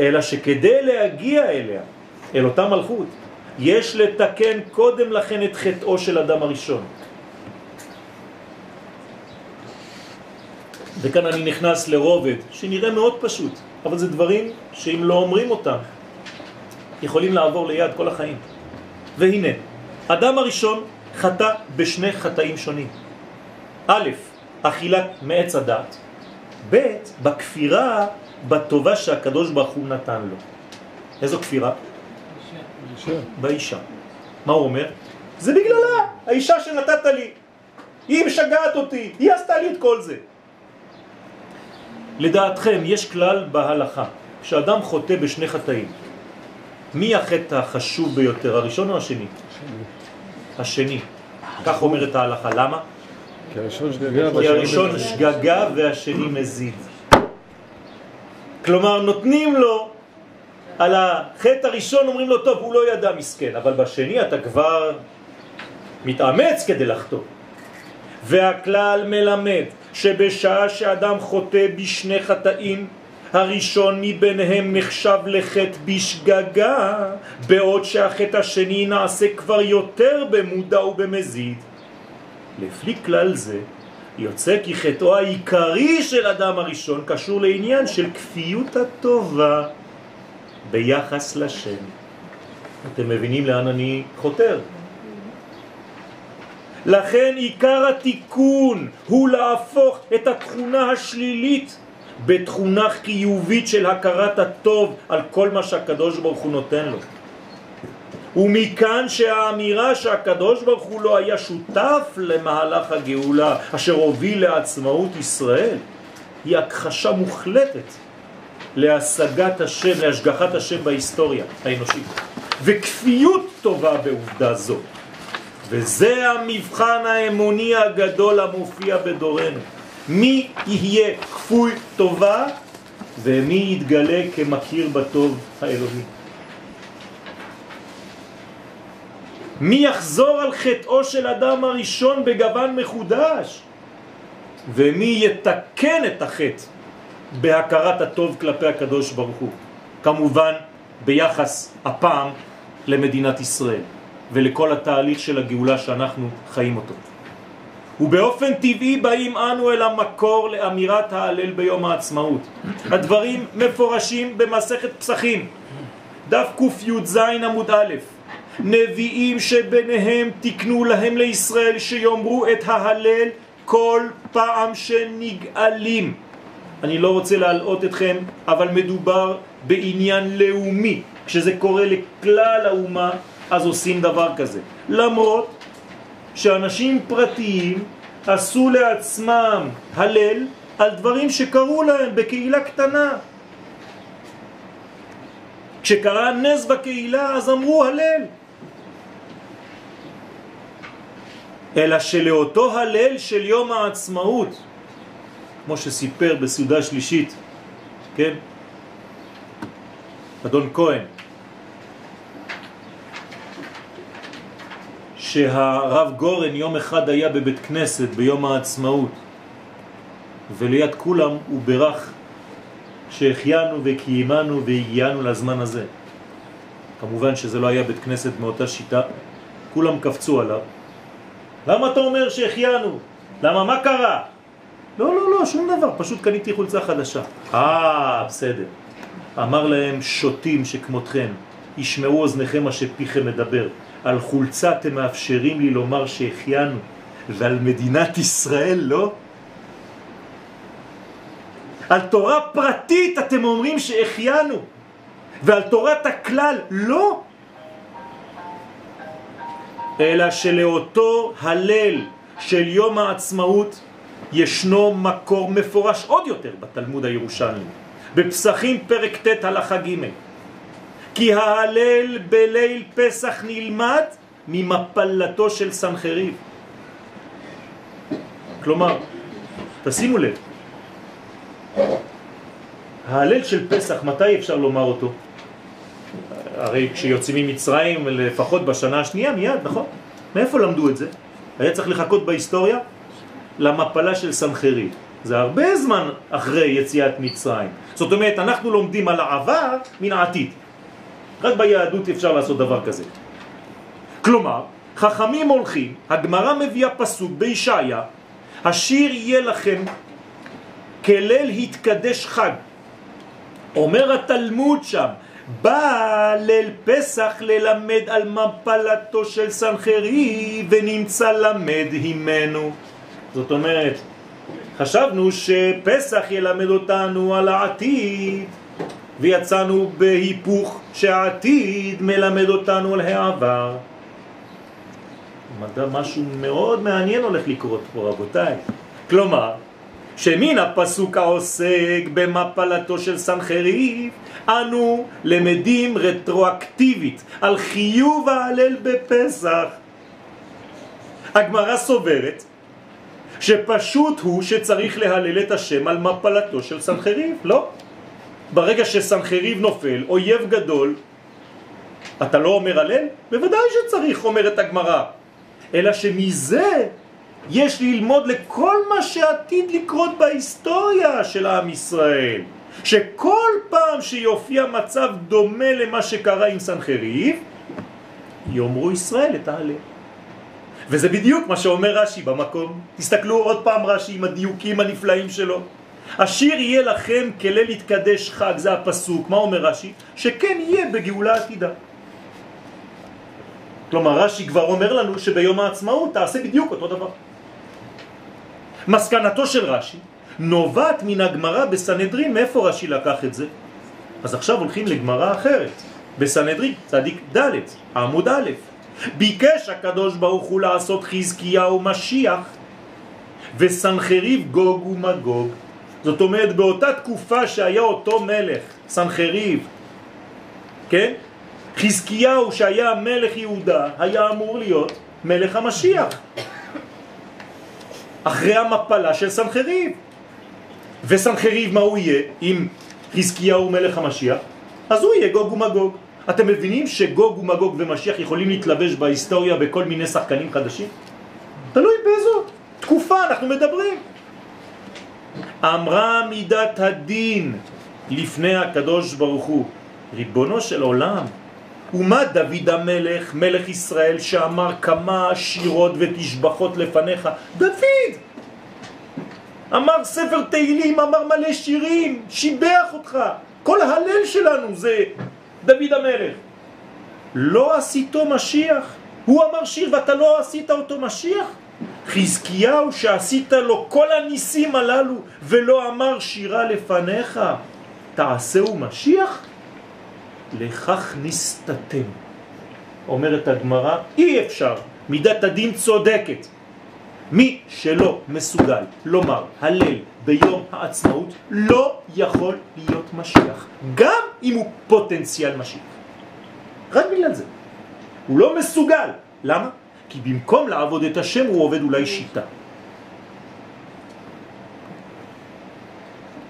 אלא שכדי להגיע אליה, אל אותה מלכות, יש לתקן קודם לכן את חטאו של אדם הראשון. וכאן אני נכנס לרובד שנראה מאוד פשוט, אבל זה דברים שאם לא אומרים אותם, יכולים לעבור ליד כל החיים. והנה, אדם הראשון חטא בשני חטאים שונים. א', אכילת מעץ הדת, ב', בכפירה בטובה שהקדוש ברוך הוא נתן לו. איזו כפירה? באישה. באישה. מה הוא אומר? זה בגללה, האישה שנתת לי. היא משגעת אותי, היא עשתה לי את כל זה. לדעתכם, יש כלל בהלכה, כשאדם חוטא בשני חטאים, מי החטא החשוב ביותר, הראשון או השני? השני. כך אומרת ההלכה. למה? כי הראשון שגגה כי הראשון שגגה והשני מזיד. כלומר, נותנים לו על החטא הראשון אומרים לו, טוב, הוא לא ידע מסכן, אבל בשני אתה כבר מתאמץ כדי לחטוא. והכלל מלמד שבשעה שאדם חוטא בשני חטאים, הראשון מביניהם נחשב לחטא בשגגה, בעוד שהחטא השני נעשה כבר יותר במודע ובמזיד. לפי כלל זה, יוצא כי חטאו העיקרי של אדם הראשון קשור לעניין של כפיות הטובה ביחס לשם. אתם מבינים לאן אני חותר? לכן עיקר התיקון הוא להפוך את התכונה השלילית בתכונה חיובית של הכרת הטוב על כל מה שהקדוש ברוך הוא נותן לו. ומכאן שהאמירה שהקדוש ברוך הוא לא היה שותף למהלך הגאולה אשר הוביל לעצמאות ישראל היא הכחשה מוחלטת להשגת השם, להשגחת השם בהיסטוריה האנושית. וכפיות טובה בעובדה זו. וזה המבחן האמוני הגדול המופיע בדורנו מי יהיה כפוי טובה ומי יתגלה כמכיר בטוב האלוהי מי יחזור על חטאו של אדם הראשון בגוון מחודש? ומי יתקן את החטא בהכרת הטוב כלפי הקדוש ברוך הוא? כמובן ביחס הפעם למדינת ישראל ולכל התהליך של הגאולה שאנחנו חיים אותו. ובאופן טבעי באים אנו אל המקור לאמירת ההלל ביום העצמאות. הדברים מפורשים במסכת פסחים, דף ק"ז עמוד א', נביאים שביניהם תקנו להם לישראל שיאמרו את ההלל כל פעם שנגאלים. אני לא רוצה להלאות אתכם, אבל מדובר בעניין לאומי. כשזה קורה לכלל האומה, אז עושים דבר כזה. למרות שאנשים פרטיים עשו לעצמם הלל על דברים שקרו להם בקהילה קטנה. כשקרה נס בקהילה אז אמרו הלל. אלא שלאותו הלל של יום העצמאות, כמו שסיפר בסעודה שלישית, כן? אדון כהן, שהרב גורן יום אחד היה בבית כנסת ביום העצמאות וליד כולם הוא ברך שהחיינו וקיימנו והגיענו לזמן הזה. כמובן שזה לא היה בית כנסת מאותה שיטה, כולם קפצו עליו למה אתה אומר שהחיינו? למה, מה קרה? לא, לא, לא, שום דבר, פשוט קניתי חולצה חדשה. אה, בסדר. אמר להם שוטים שכמותכם, ישמעו אוזניכם מה שפיכם מדבר. על חולצה אתם מאפשרים לי לומר שהחיינו, ועל מדינת ישראל לא? על תורה פרטית אתם אומרים שהחיינו, ועל תורת הכלל לא? אלא שלאותו הלל של יום העצמאות ישנו מקור מפורש עוד יותר בתלמוד הירושלמי, בפסחים פרק ט' הלכה ג' כי ההלל בליל פסח נלמד ממפלתו של סנחריב. כלומר, תשימו לב, ההלל של פסח, מתי אפשר לומר אותו? הרי כשיוצאים ממצרים, לפחות בשנה השנייה, מיד, נכון? מאיפה למדו את זה? היה צריך לחכות בהיסטוריה למפלה של סנחריב. זה הרבה זמן אחרי יציאת מצרים. זאת אומרת, אנחנו לומדים על העבר מן העתיד. רק ביהדות אפשר לעשות דבר כזה. כלומר, חכמים הולכים, הגמרא מביאה פסוק בישעיה, השיר יהיה לכם כליל התקדש חג. אומר התלמוד שם, בא ליל פסח ללמד על מפלתו של סנחרי ונמצא למד הימנו. זאת אומרת, חשבנו שפסח ילמד אותנו על העתיד ויצאנו בהיפוך שהעתיד מלמד אותנו על העבר. משהו מאוד מעניין הולך לקרות פה רבותיי. כלומר, שמן הפסוק העוסק במפלתו של סנחריב, אנו למדים רטרואקטיבית על חיוב ההלל בפסח. הגמרא סוברת שפשוט הוא שצריך להלל את השם על מפלתו של סנחריב, לא? ברגע שסנחריב נופל, אויב גדול, אתה לא אומר הלל? בוודאי שצריך, אומרת הגמרא. אלא שמזה יש ללמוד לכל מה שעתיד לקרות בהיסטוריה של עם ישראל. שכל פעם שיופיע מצב דומה למה שקרה עם סנחריב, יאמרו ישראל את ההלל. וזה בדיוק מה שאומר רש"י במקום. תסתכלו עוד פעם רש"י עם הדיוקים הנפלאים שלו. השיר יהיה לכם כליל יתקדש חג, זה הפסוק. מה אומר רש"י? שכן יהיה בגאולה עתידה. כלומר, רש"י כבר אומר לנו שביום העצמאות תעשה בדיוק אותו דבר. מסקנתו של רש"י נובעת מן הגמרא בסנהדרין, מאיפה רש"י לקח את זה? אז עכשיו הולכים לגמרא אחרת, בסנהדרין, צדיק ד', עמוד א', ביקש הקדוש ברוך הוא לעשות חזקיהו משיח וסנחריב גוג ומגוג. זאת אומרת, באותה תקופה שהיה אותו מלך, סנחריב, כן? חזקיהו שהיה מלך יהודה היה אמור להיות מלך המשיח אחרי המפלה של סנחריב וסנחריב מה הוא יהיה אם חזקיהו מלך המשיח? אז הוא יהיה גוג ומגוג אתם מבינים שגוג ומגוג ומשיח יכולים להתלבש בהיסטוריה בכל מיני שחקנים חדשים? תלוי באיזו תקופה אנחנו מדברים אמרה מידת הדין לפני הקדוש ברוך הוא ריבונו של עולם ומה דוד המלך, מלך ישראל, שאמר כמה שירות ותשבחות לפניך? דוד! אמר ספר תהילים, אמר מלא שירים, שיבח אותך. כל ההלל שלנו זה דוד המלך. לא עשיתו משיח. הוא אמר שיר ואתה לא עשית אותו משיח? חזקיהו שעשית לו כל הניסים הללו ולא אמר שירה לפניך, תעשהו משיח? לכך נסתתם. אומרת הגמרא, אי אפשר, מידת הדין צודקת. מי שלא מסוגל לומר הלל ביום העצמאות לא יכול להיות משיח, גם אם הוא פוטנציאל משיח. רק בגלל זה. הוא לא מסוגל. למה? כי במקום לעבוד את השם הוא עובד אולי שיטה.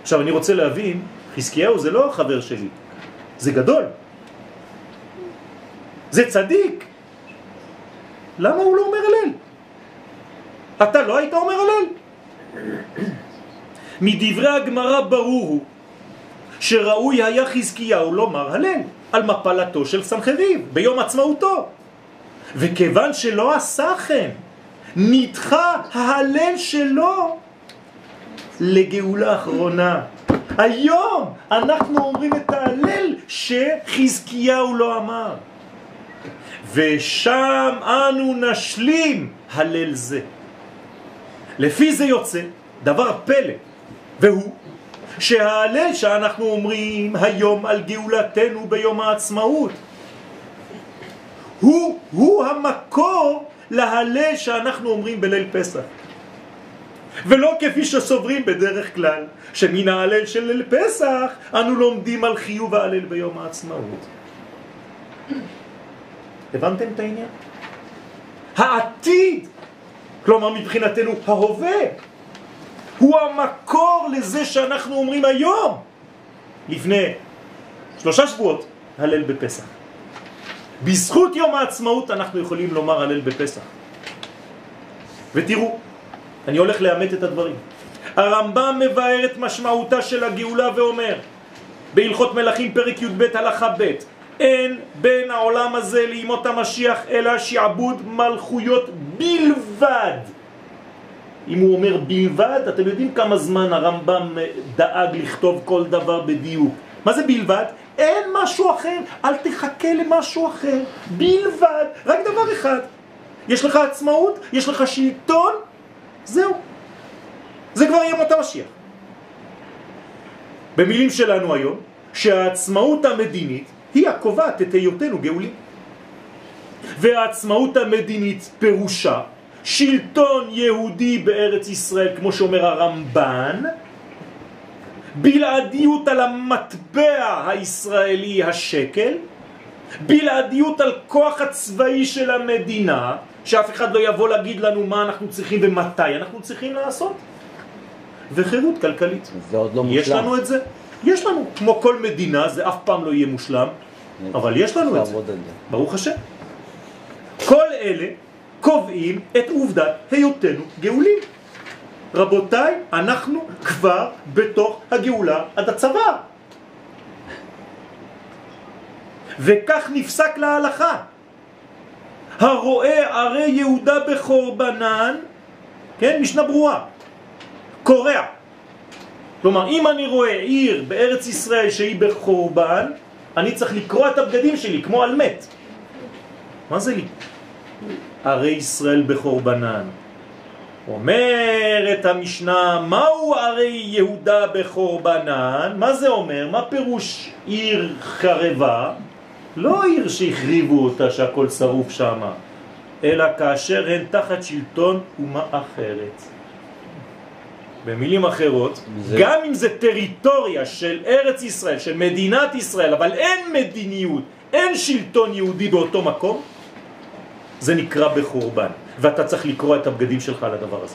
עכשיו אני רוצה להבין, חזקיהו זה לא החבר שלי, זה גדול. זה צדיק. למה הוא לא אומר הלל? אתה לא היית אומר הלל? מדברי הגמרא ברור הוא שראוי היה חזקיהו לומר הלל על מפלתו של סנחריב ביום עצמאותו. וכיוון שלא עשה כן, נדחה ההלל שלו לגאולה אחרונה. היום אנחנו אומרים את ההלל שחזקיהו לא אמר. ושם אנו נשלים הלל זה. לפי זה יוצא דבר פלא, והוא שההלל שאנחנו אומרים היום על גאולתנו ביום העצמאות הוא, הוא המקור להלל שאנחנו אומרים בליל פסח. ולא כפי שסוברים בדרך כלל, שמן ההלל של ליל פסח אנו לומדים על חיוב ההלל ביום העצמאות. הבנתם את העניין? העתיד, כלומר מבחינתנו ההווה, הוא המקור לזה שאנחנו אומרים היום, לפני שלושה שבועות, הלל בפסח. בזכות יום העצמאות אנחנו יכולים לומר הלל בפסח. ותראו, אני הולך לאמת את הדברים. הרמב"ם מבאר את משמעותה של הגאולה ואומר בהלכות מלכים פרק י"ב הלכה ב' אין בין העולם הזה לימות המשיח אלא שעבוד מלכויות בלבד. אם הוא אומר בלבד, אתם יודעים כמה זמן הרמב"ם דאג לכתוב כל דבר בדיוק. מה זה בלבד? אין משהו אחר, אל תחכה למשהו אחר, בלבד, רק דבר אחד. יש לך עצמאות, יש לך שלטון, זהו. זה כבר ימות המשיח. במילים שלנו היום, שהעצמאות המדינית היא הקובעת את היותנו גאולים. והעצמאות המדינית פירושה שלטון יהודי בארץ ישראל, כמו שאומר הרמב"ן, בלעדיות על המטבע הישראלי השקל, בלעדיות על כוח הצבאי של המדינה, שאף אחד לא יבוא להגיד לנו מה אנחנו צריכים ומתי אנחנו צריכים לעשות, וחירות כלכלית. זה עוד לא מושלם. יש לנו את זה? יש לנו, כמו כל מדינה, זה אף פעם לא יהיה מושלם, אבל יש לנו את זה. ברוך השם. כל אלה קובעים את עובדת היותנו גאולים. רבותיי, אנחנו כבר בתוך הגאולה עד הצבא. וכך נפסק להלכה. הרואה ערי יהודה בחורבנן, כן, משנה ברורה, קורע. כלומר, אם אני רואה עיר בארץ ישראל שהיא בחורבן, אני צריך לקרוע את הבגדים שלי, כמו על מת. מה זה לי? ערי ישראל בחורבנן. אומרת המשנה, מהו ערי יהודה בחורבנן? מה זה אומר? מה פירוש עיר חרבה? לא עיר שהחריבו אותה שהכל שרוף שם, אלא כאשר הן תחת שלטון אומה אחרת. במילים אחרות, זה- גם אם זה טריטוריה של ארץ ישראל, של מדינת ישראל, אבל אין מדיניות, אין שלטון יהודי באותו מקום, זה נקרא בחורבן. ואתה צריך לקרוא את הבגדים שלך על הדבר הזה.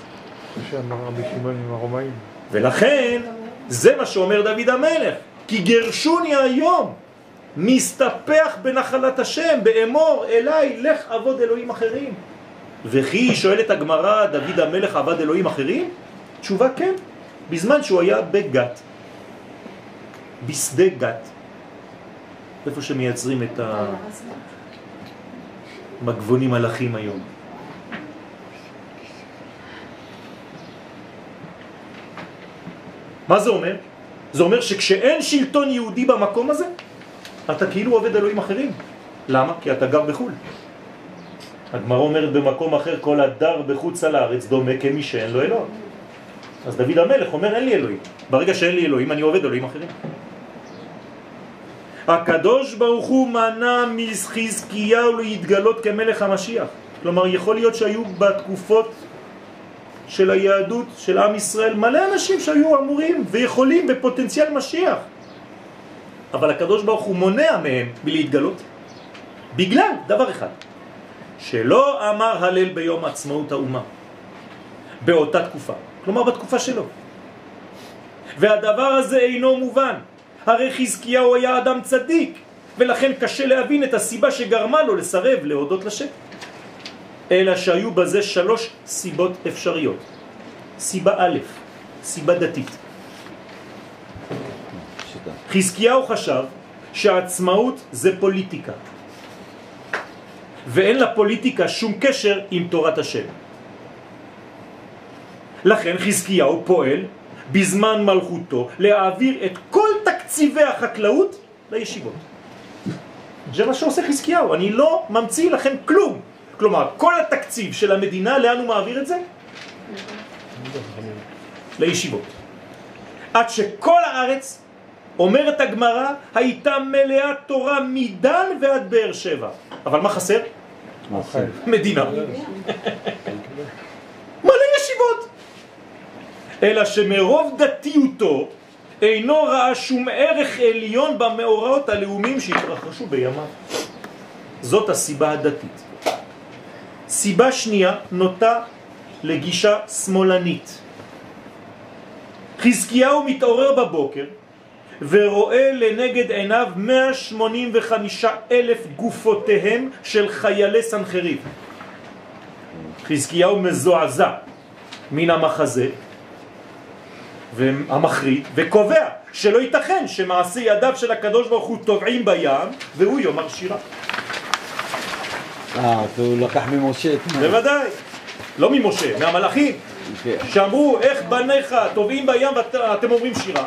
ולכן, זה מה שאומר דוד המלך, כי גרשוני היום, מסתפח בנחלת השם, באמור אליי, לך עבוד אלוהים אחרים. וכי שואלת הגמרא, דוד המלך עבד אלוהים אחרים? תשובה כן, בזמן שהוא היה בגת, בשדה גת, איפה שמייצרים את המגבונים הלכים היום. מה זה אומר? זה אומר שכשאין שלטון יהודי במקום הזה, אתה כאילו עובד אלוהים אחרים. למה? כי אתה גר בחו"ל. הגמרא אומרת במקום אחר, כל הדר בחוץ על הארץ דומה כמי שאין לו אלוהים. אז דוד המלך אומר, אין לי אלוהים. ברגע שאין לי אלוהים, אני עובד אלוהים אחרים. הקדוש ברוך הוא מנע מחזקיהו להתגלות כמלך המשיח. כלומר, יכול להיות שהיו בתקופות של היהדות, של עם ישראל, מלא אנשים שהיו אמורים ויכולים בפוטנציאל משיח. אבל הקדוש ברוך הוא מונע מהם מלהתגלות. בגלל דבר אחד, שלא אמר הלל ביום עצמאות האומה, באותה תקופה, כלומר בתקופה שלו. והדבר הזה אינו מובן. הרי חזקיהו היה אדם צדיק, ולכן קשה להבין את הסיבה שגרמה לו לסרב להודות לשם. אלא שהיו בזה שלוש סיבות אפשריות. סיבה א', סיבה דתית. חזקיהו חשב שהעצמאות זה פוליטיקה, ואין לפוליטיקה שום קשר עם תורת השם. לכן חזקיהו פועל בזמן מלכותו להעביר את כל תקציבי החקלאות לישיבות. זה מה שעושה חזקיהו, אני לא ממציא לכם כלום. כלומר, כל התקציב של המדינה, לאן הוא מעביר את זה? לישיבות. עד שכל הארץ, אומרת הגמרא, הייתה מלאה תורה מדן ועד באר שבע. אבל מה חסר? מדינה. מלא ישיבות. אלא שמרוב דתיותו אינו ראה שום ערך עליון במאורעות הלאומיים שהתרחשו בימיו. זאת הסיבה הדתית. סיבה שנייה נוטה לגישה שמאלנית. חזקיהו מתעורר בבוקר ורואה לנגד עיניו 185 אלף גופותיהם של חיילי סנחריב. חזקיהו מזועזע מן המחזה והמחריד וקובע שלא ייתכן שמעשי ידיו של הקדוש ברוך הוא טובעים בים והוא יאמר שירה. אה, אז הוא לקח ממשה את מה. בוודאי, לא ממשה, מהמלאכים כן. שאמרו איך בניך טובעים בים ואתם אומרים שירה.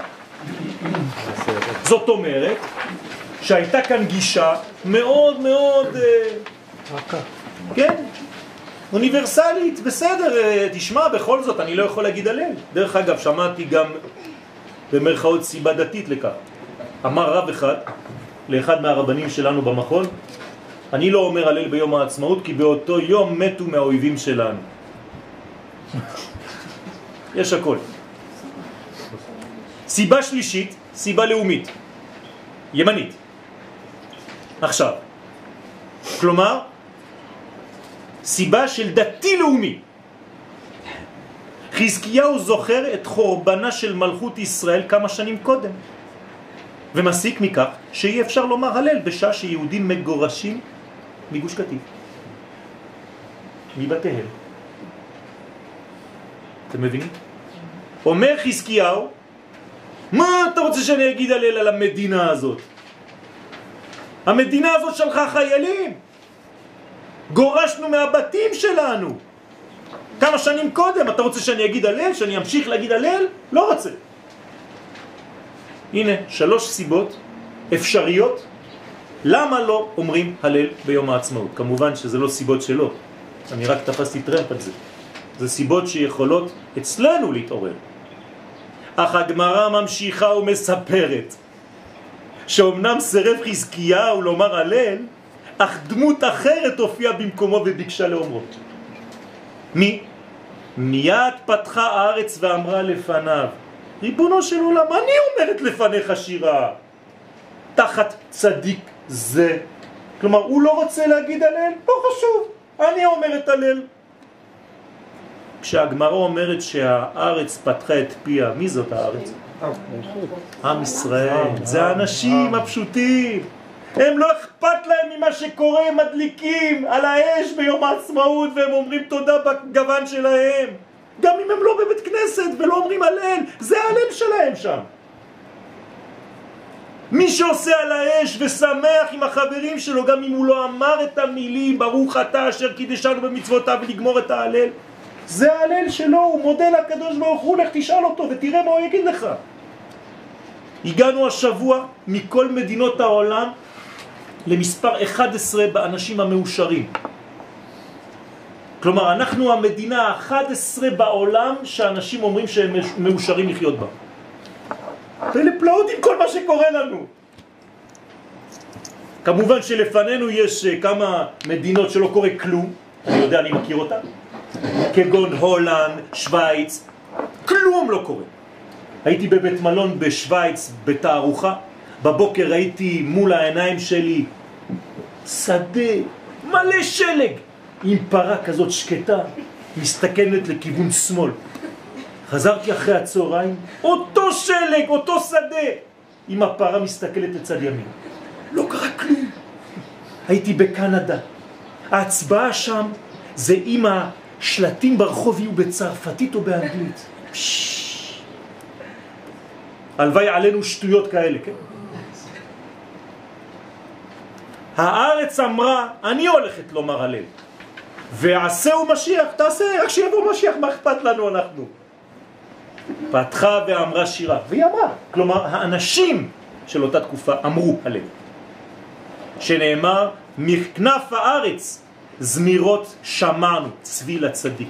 זאת אומרת שהייתה כאן גישה מאוד מאוד, אה, כן, אוניברסלית, בסדר, אה, תשמע, בכל זאת, אני לא יכול להגיד הלל. דרך אגב, שמעתי גם במרכאות סיבה דתית לכך. אמר רב אחד לאחד מהרבנים שלנו במכון, אני לא אומר הלל ביום העצמאות כי באותו יום מתו מהאויבים שלנו. יש הכל. סיבה שלישית, סיבה לאומית, ימנית. עכשיו, כלומר, סיבה של דתי לאומי. חזקיהו זוכר את חורבנה של מלכות ישראל כמה שנים קודם. ומסיק מכך שאי אפשר לומר הלל בשעה שיהודים מגורשים מגוש קטיף, מבתיהם. אתם מבינים? אומר חזקיהו, מה אתה רוצה שאני אגיד הלל על המדינה הזאת? המדינה הזאת שלחה חיילים, גורשנו מהבתים שלנו. כמה שנים קודם, אתה רוצה שאני אגיד הלל? שאני אמשיך להגיד הלל? לא רוצה. הנה, שלוש סיבות אפשריות למה לא אומרים הלל ביום העצמאות. כמובן שזה לא סיבות שלו, אני רק תפסתי טרמפ על זה. זה סיבות שיכולות אצלנו להתעורר. אך הגמרא ממשיכה ומספרת שאומנם סירב חזקיהו לומר הלל, אך דמות אחרת הופיעה במקומו וביקשה לאומרו. מי? מיד פתחה הארץ ואמרה לפניו, ריבונו של עולם, אני אומרת לפניך שירה, תחת צדיק זה. כלומר, הוא לא רוצה להגיד הלל? לא חשוב, אני אומרת הלל. כשהגמרא אומרת שהארץ פתחה את פיה, מי זאת הארץ? עם ישראל, זה האנשים הפשוטים. הם לא אכפת להם ממה שקורה, הם מדליקים על האש ביום העצמאות והם אומרים תודה בגוון שלהם. גם אם הם לא בבית כנסת ולא אומרים הלל, זה ההלל שלהם שם. מי שעושה על האש ושמח עם החברים שלו, גם אם הוא לא אמר את המילים, ברוך אתה אשר קידשנו במצוותיו ולגמור את ההלל, זה ההלל שלו, הוא מודה לקדוש ברוך הוא, לך תשאל אותו ותראה מה הוא יגיד לך. הגענו השבוע מכל מדינות העולם למספר 11 באנשים המאושרים. כלומר, אנחנו המדינה ה-11 בעולם שאנשים אומרים שהם מאושרים לחיות בה. אלה פלאות עם כל מה שקורה לנו. כמובן שלפנינו יש אה, כמה מדינות שלא קורה כלום, אני יודע, אני מכיר אותן, כגון הולנד, שוויץ, כלום לא קורה. הייתי בבית מלון בשוויץ בתערוכה, בבוקר ראיתי מול העיניים שלי שדה מלא שלג עם פרה כזאת שקטה, מסתכנת לכיוון שמאל. חזרתי אחרי הצהריים, אותו שלג, אותו שדה, עם הפרה מסתכלת לצד ימין. לא קרה כלום. הייתי בקנדה. ההצבעה שם זה אם השלטים ברחוב יהיו בצרפתית או באנגלית. הלוואי עלינו שטויות כאלה, כן? הארץ אמרה, אני הולכת לומר הלל. ועשהו משיח, תעשה, רק שיבוא משיח, מה אכפת לנו אנחנו? פתחה ואמרה שירה, והיא אמרה, כלומר האנשים של אותה תקופה אמרו הלל, שנאמר מכנף הארץ זמירות שמענו, צבי לצדיק.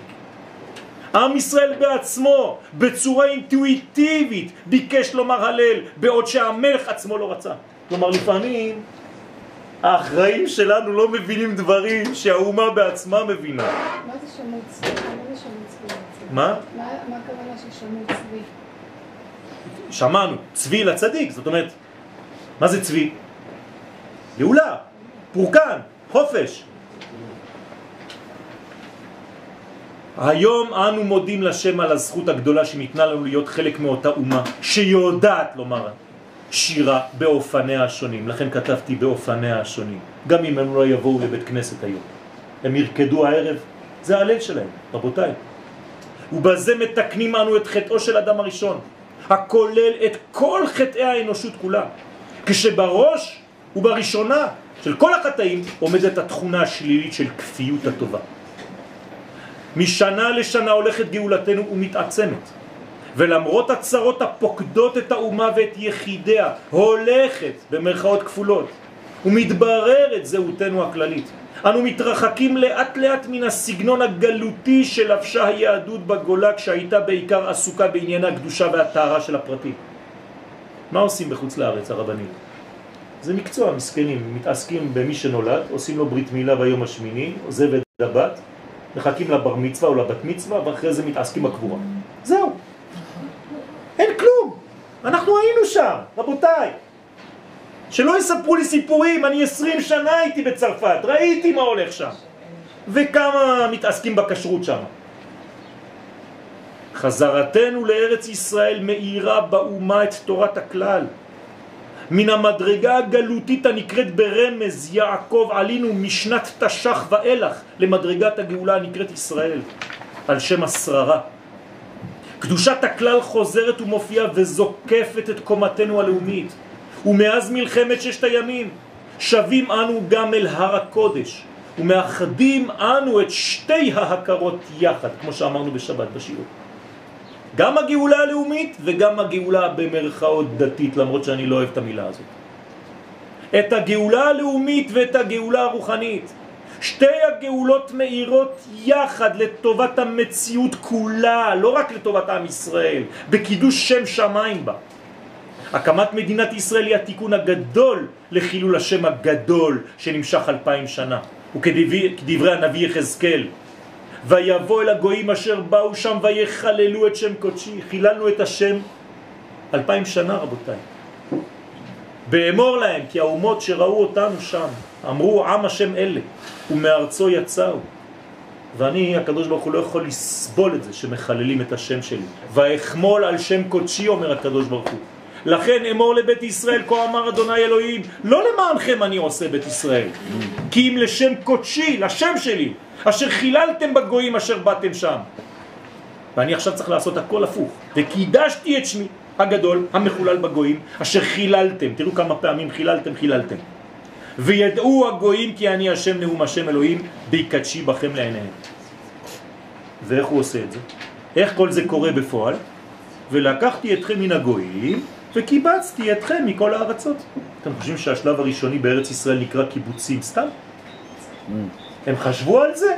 עם ישראל בעצמו, בצורה אינטואיטיבית, ביקש לומר הלל, בעוד שהמלך עצמו לא רצה. כלומר לפעמים האחראים שלנו לא מבינים דברים שהאומה בעצמה מבינה. מה זה שמות צבי? מה? מה? הכוונה של שמות צבי? שמענו, צבי לצדיק, זאת אומרת, מה זה צבי? גאולה, פורקן, חופש. היום אנו מודים לשם על הזכות הגדולה שניתנה לנו להיות חלק מאותה אומה שיודעת לומר שירה באופניה השונים. לכן כתבתי באופניה השונים. גם אם הם לא יבואו לבית כנסת היום. הם ירקדו הערב, זה הלב שלהם, רבותיי. ובזה מתקנים אנו את חטאו של אדם הראשון, הכולל את כל חטאי האנושות כולה. כשבראש ובראשונה של כל החטאים עומדת התכונה השלילית של כפיות הטובה. משנה לשנה הולכת גאולתנו ומתעצמת. ולמרות הצרות הפוקדות את האומה ואת יחידיה, הולכת במרכאות כפולות ומתבררת זהותנו הכללית. אנו מתרחקים לאט לאט מן הסגנון הגלותי של לבשה היהדות בגולה כשהייתה בעיקר עסוקה בענייני הקדושה והטהרה של הפרטים. מה עושים בחוץ לארץ הרבנים? זה מקצוע, מסכנים, מתעסקים במי שנולד, עושים לו ברית מילה ביום השמיני, עוזב את הבת, מחכים לבר מצווה או לבת מצווה, ואחרי זה מתעסקים בקבורה. זהו. אין כלום. אנחנו היינו שם, רבותיי. שלא יספרו לי סיפורים, אני עשרים שנה הייתי בצרפת, ראיתי מה הולך שם. וכמה מתעסקים בכשרות שם. חזרתנו לארץ ישראל מאירה באומה את תורת הכלל. מן המדרגה הגלותית הנקראת ברמז יעקב עלינו משנת תש"ח ואילך למדרגת הגאולה הנקראת ישראל על שם השררה. קדושת הכלל חוזרת ומופיעה וזוקפת את קומתנו הלאומית ומאז מלחמת ששת הימים שבים אנו גם אל הר הקודש ומאחדים אנו את שתי ההכרות יחד כמו שאמרנו בשבת בשיעור גם הגאולה הלאומית וגם הגאולה במרכאות דתית, למרות שאני לא אוהב את המילה הזאת. את הגאולה הלאומית ואת הגאולה הרוחנית. שתי הגאולות מאירות יחד לטובת המציאות כולה, לא רק לטובת עם ישראל, בקידוש שם שמיים בה. הקמת מדינת ישראל היא התיקון הגדול לחילול השם הגדול שנמשך אלפיים שנה. וכדברי הנביא יחזקאל, ויבוא אל הגויים אשר באו שם ויחללו את שם קודשי. חיללנו את השם אלפיים שנה רבותיי. באמור להם כי האומות שראו אותנו שם אמרו עם השם אלה ומארצו יצאו ואני הקדוש ברוך הוא לא יכול לסבול את זה שמחללים את השם שלי ואחמול על שם קודשי אומר הקדוש ברוך הוא לכן אמור לבית ישראל כה אמר אדוני אלוהים לא למענכם אני עושה בית ישראל כי אם לשם קודשי לשם שלי אשר חיללתם בגויים אשר באתם שם. ואני עכשיו צריך לעשות הכל הפוך. וקידשתי את שמי הגדול, המחולל בגויים, אשר חיללתם. תראו כמה פעמים חיללתם, חיללתם. וידעו הגויים כי אני השם נאום השם אלוהים, ויקדשי בכם לעיניהם. ואיך הוא עושה את זה? איך כל זה קורה בפועל? ולקחתי אתכם מן הגויים וקיבצתי אתכם מכל הארצות. אתם חושבים שהשלב הראשוני בארץ ישראל נקרא קיבוצים סתם? Mm. הם חשבו על זה?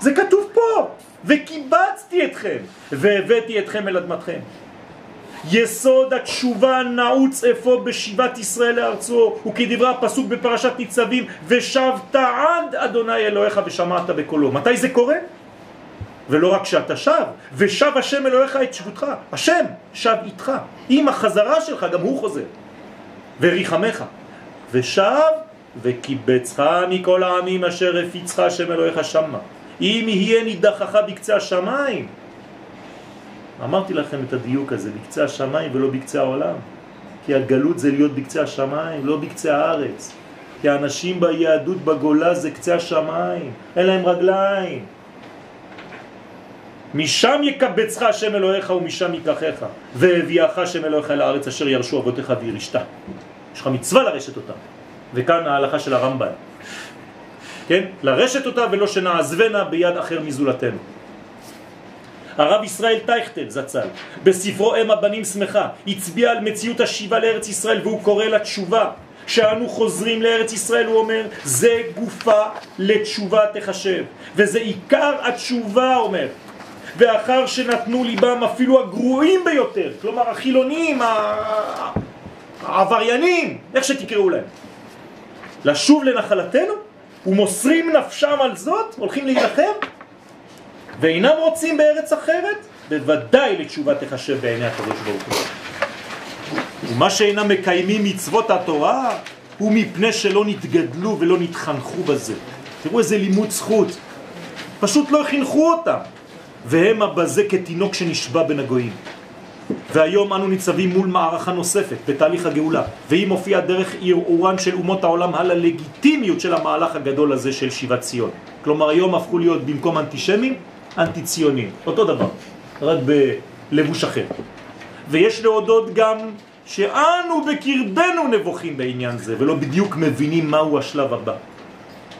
זה כתוב פה, וקיבצתי אתכם, והבאתי אתכם אל אדמתכם. יסוד התשובה נעוץ אפוא בשיבת ישראל לארצו, וכדברי הפסוק בפרשת ניצבים, ושבת עד אדוני אלוהיך ושמעת בקולו. מתי זה קורה? ולא רק שאתה שב, ושב השם אלוהיך את שבותך, השם שב איתך, עם החזרה שלך גם הוא חוזר, וריחמך, ושב וקיבצך מכל העמים אשר הפיצך השם אלוהיך שמה. אם יהיה נידחך בקצה השמיים. אמרתי לכם את הדיוק הזה, בקצה השמיים ולא בקצה העולם. כי הגלות זה להיות בקצה השמיים, לא בקצה הארץ. כי האנשים ביהדות בגולה זה קצה השמיים, אין להם רגליים. משם יקבצך השם אלוהיך ומשם ייקחך, והביאך השם אלוהיך לארץ אשר ירשו אבותיך וירשת. יש לך מצווה לרשת אותם. וכאן ההלכה של הרמב"ן. כן? לרשת אותה ולא שנעזבנה ביד אחר מזולתנו. הרב ישראל טייכטל זצ"ל, בספרו אם הבנים שמחה, הצביע על מציאות השיבה לארץ ישראל והוא קורא לתשובה. כשאנו חוזרים לארץ ישראל הוא אומר, זה גופה לתשובה תחשב, וזה עיקר התשובה אומר. ואחר שנתנו ליבם אפילו הגרועים ביותר, כלומר החילונים, העבריינים, איך שתקראו להם, לשוב לנחלתנו ומוסרים נפשם על זאת, הולכים להילחם ואינם רוצים בארץ אחרת, בוודאי לתשובה תחשב בעיני הקדוש ברוך הוא. ומה שאינם מקיימים מצוות התורה הוא מפני שלא נתגדלו ולא נתחנכו בזה. תראו איזה לימוד זכות. פשוט לא חינכו אותם. והם הבזה כתינוק שנשבע בין הגויים. והיום אנו ניצבים מול מערכה נוספת בתהליך הגאולה, והיא מופיעה דרך ערעורן של אומות העולם על הלגיטימיות של המהלך הגדול הזה של שיבת ציון. כלומר היום הפכו להיות במקום אנטישמים, אנטי ציונים. אותו דבר, רק בלבוש אחר. ויש להודות גם שאנו בקרבנו נבוכים בעניין זה, ולא בדיוק מבינים מהו השלב הבא.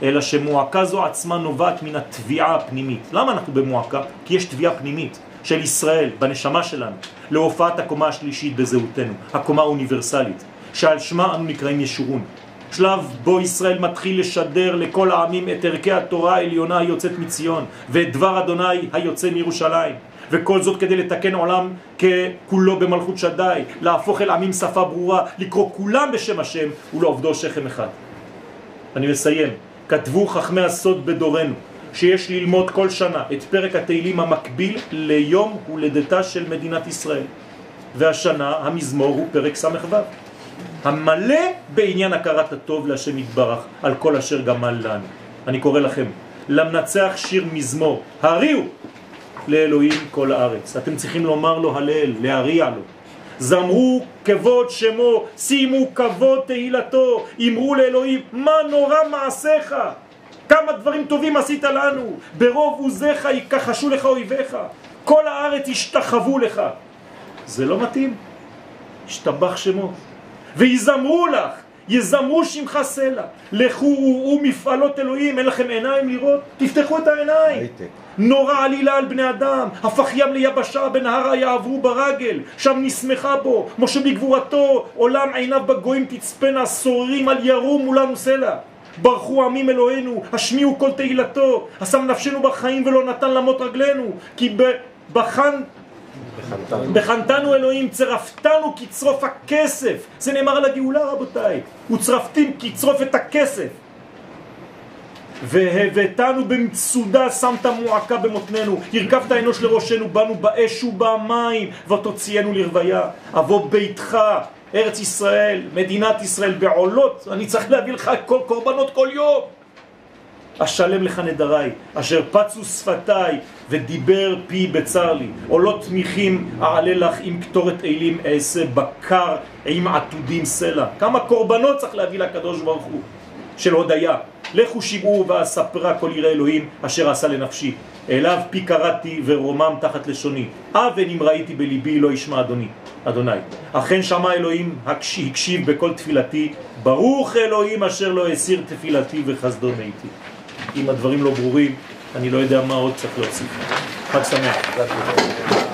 אלא שמועקה זו עצמה נובעת מן התביעה הפנימית. למה אנחנו במועקה? כי יש תביעה פנימית. של ישראל, בנשמה שלנו, להופעת הקומה השלישית בזהותנו, הקומה האוניברסלית, שעל שמה אנו נקראים ישורון. שלב בו ישראל מתחיל לשדר לכל העמים את ערכי התורה העליונה היוצאת מציון, ואת דבר אדוני היוצא מירושלים. וכל זאת כדי לתקן עולם ככולו במלכות שדי, להפוך אל עמים שפה ברורה, לקרוא כולם בשם השם ולעובדו שכם אחד. אני מסיים. כתבו חכמי הסוד בדורנו שיש ללמוד כל שנה את פרק התהילים המקביל ליום הולדתה של מדינת ישראל. והשנה המזמור הוא פרק ס"ו. המלא בעניין הכרת הטוב להשם יתברך על כל אשר גמל לנו. אני קורא לכם, למנצח שיר מזמור, הריעו לאלוהים כל הארץ. אתם צריכים לומר לו הלל, להריע לו. זמרו כבוד שמו, שימו כבוד תהילתו, אמרו לאלוהים, מה נורא מעשיך? כמה דברים טובים עשית לנו, ברוב עוזיך יכחשו לך אויביך, כל הארץ ישתחוו לך. זה לא מתאים, השתבח שמו. ויזמרו לך, יזמרו שמך סלע, לכו וראו מפעלות אלוהים, אין לכם עיניים לראות? תפתחו את העיניים. נורא עלילה על בני אדם, הפך ים ליבשה, בנהר יעברו ברגל, שם נשמחה בו, משה בגבורתו, עולם עיניו בגויים תצפנה, סוררים על ירום מולנו סלע. ברכו עמים אלוהינו, השמיעו כל תהילתו, השם נפשנו בחיים ולא נתן למות רגלינו, כי בחן בחנתנו אלוהים, צרפתנו כצרוף הכסף. זה נאמר על הגאולה רבותיי. וצרפתים כצרוף את הכסף. והבאתנו במצודה, שמת מועקה במותננו, הרכבת אנוש לראשנו, באנו באש ובמים, ותוציאנו לרוויה. אבוא ביתך, ארץ ישראל, מדינת ישראל, בעולות, אני צריך להביא לך כל קורבנות כל יום. אשלם לך נדריי, אשר פצו שפתיי ודיבר פי בצר לי. עולות תמיכים אעלה לך עם קטורת אלים אעשה בקר עם עתודים סלע. כמה קורבנות צריך להביא לקדוש ברוך הוא של הודיה. לכו שמעו ואספרה כל יראה אלוהים אשר עשה לנפשי. אליו פי קראתי ורומם תחת לשוני. אבן אם ראיתי בליבי לא ישמע אדוני. אדוני. אכן שמע אלוהים הקשיב בכל תפילתי. ברוך אלוהים אשר לא הסיר תפילתי וחסדו מאיתי. אם הדברים לא ברורים, אני לא יודע מה עוד צריך להוסיף. חג שמח.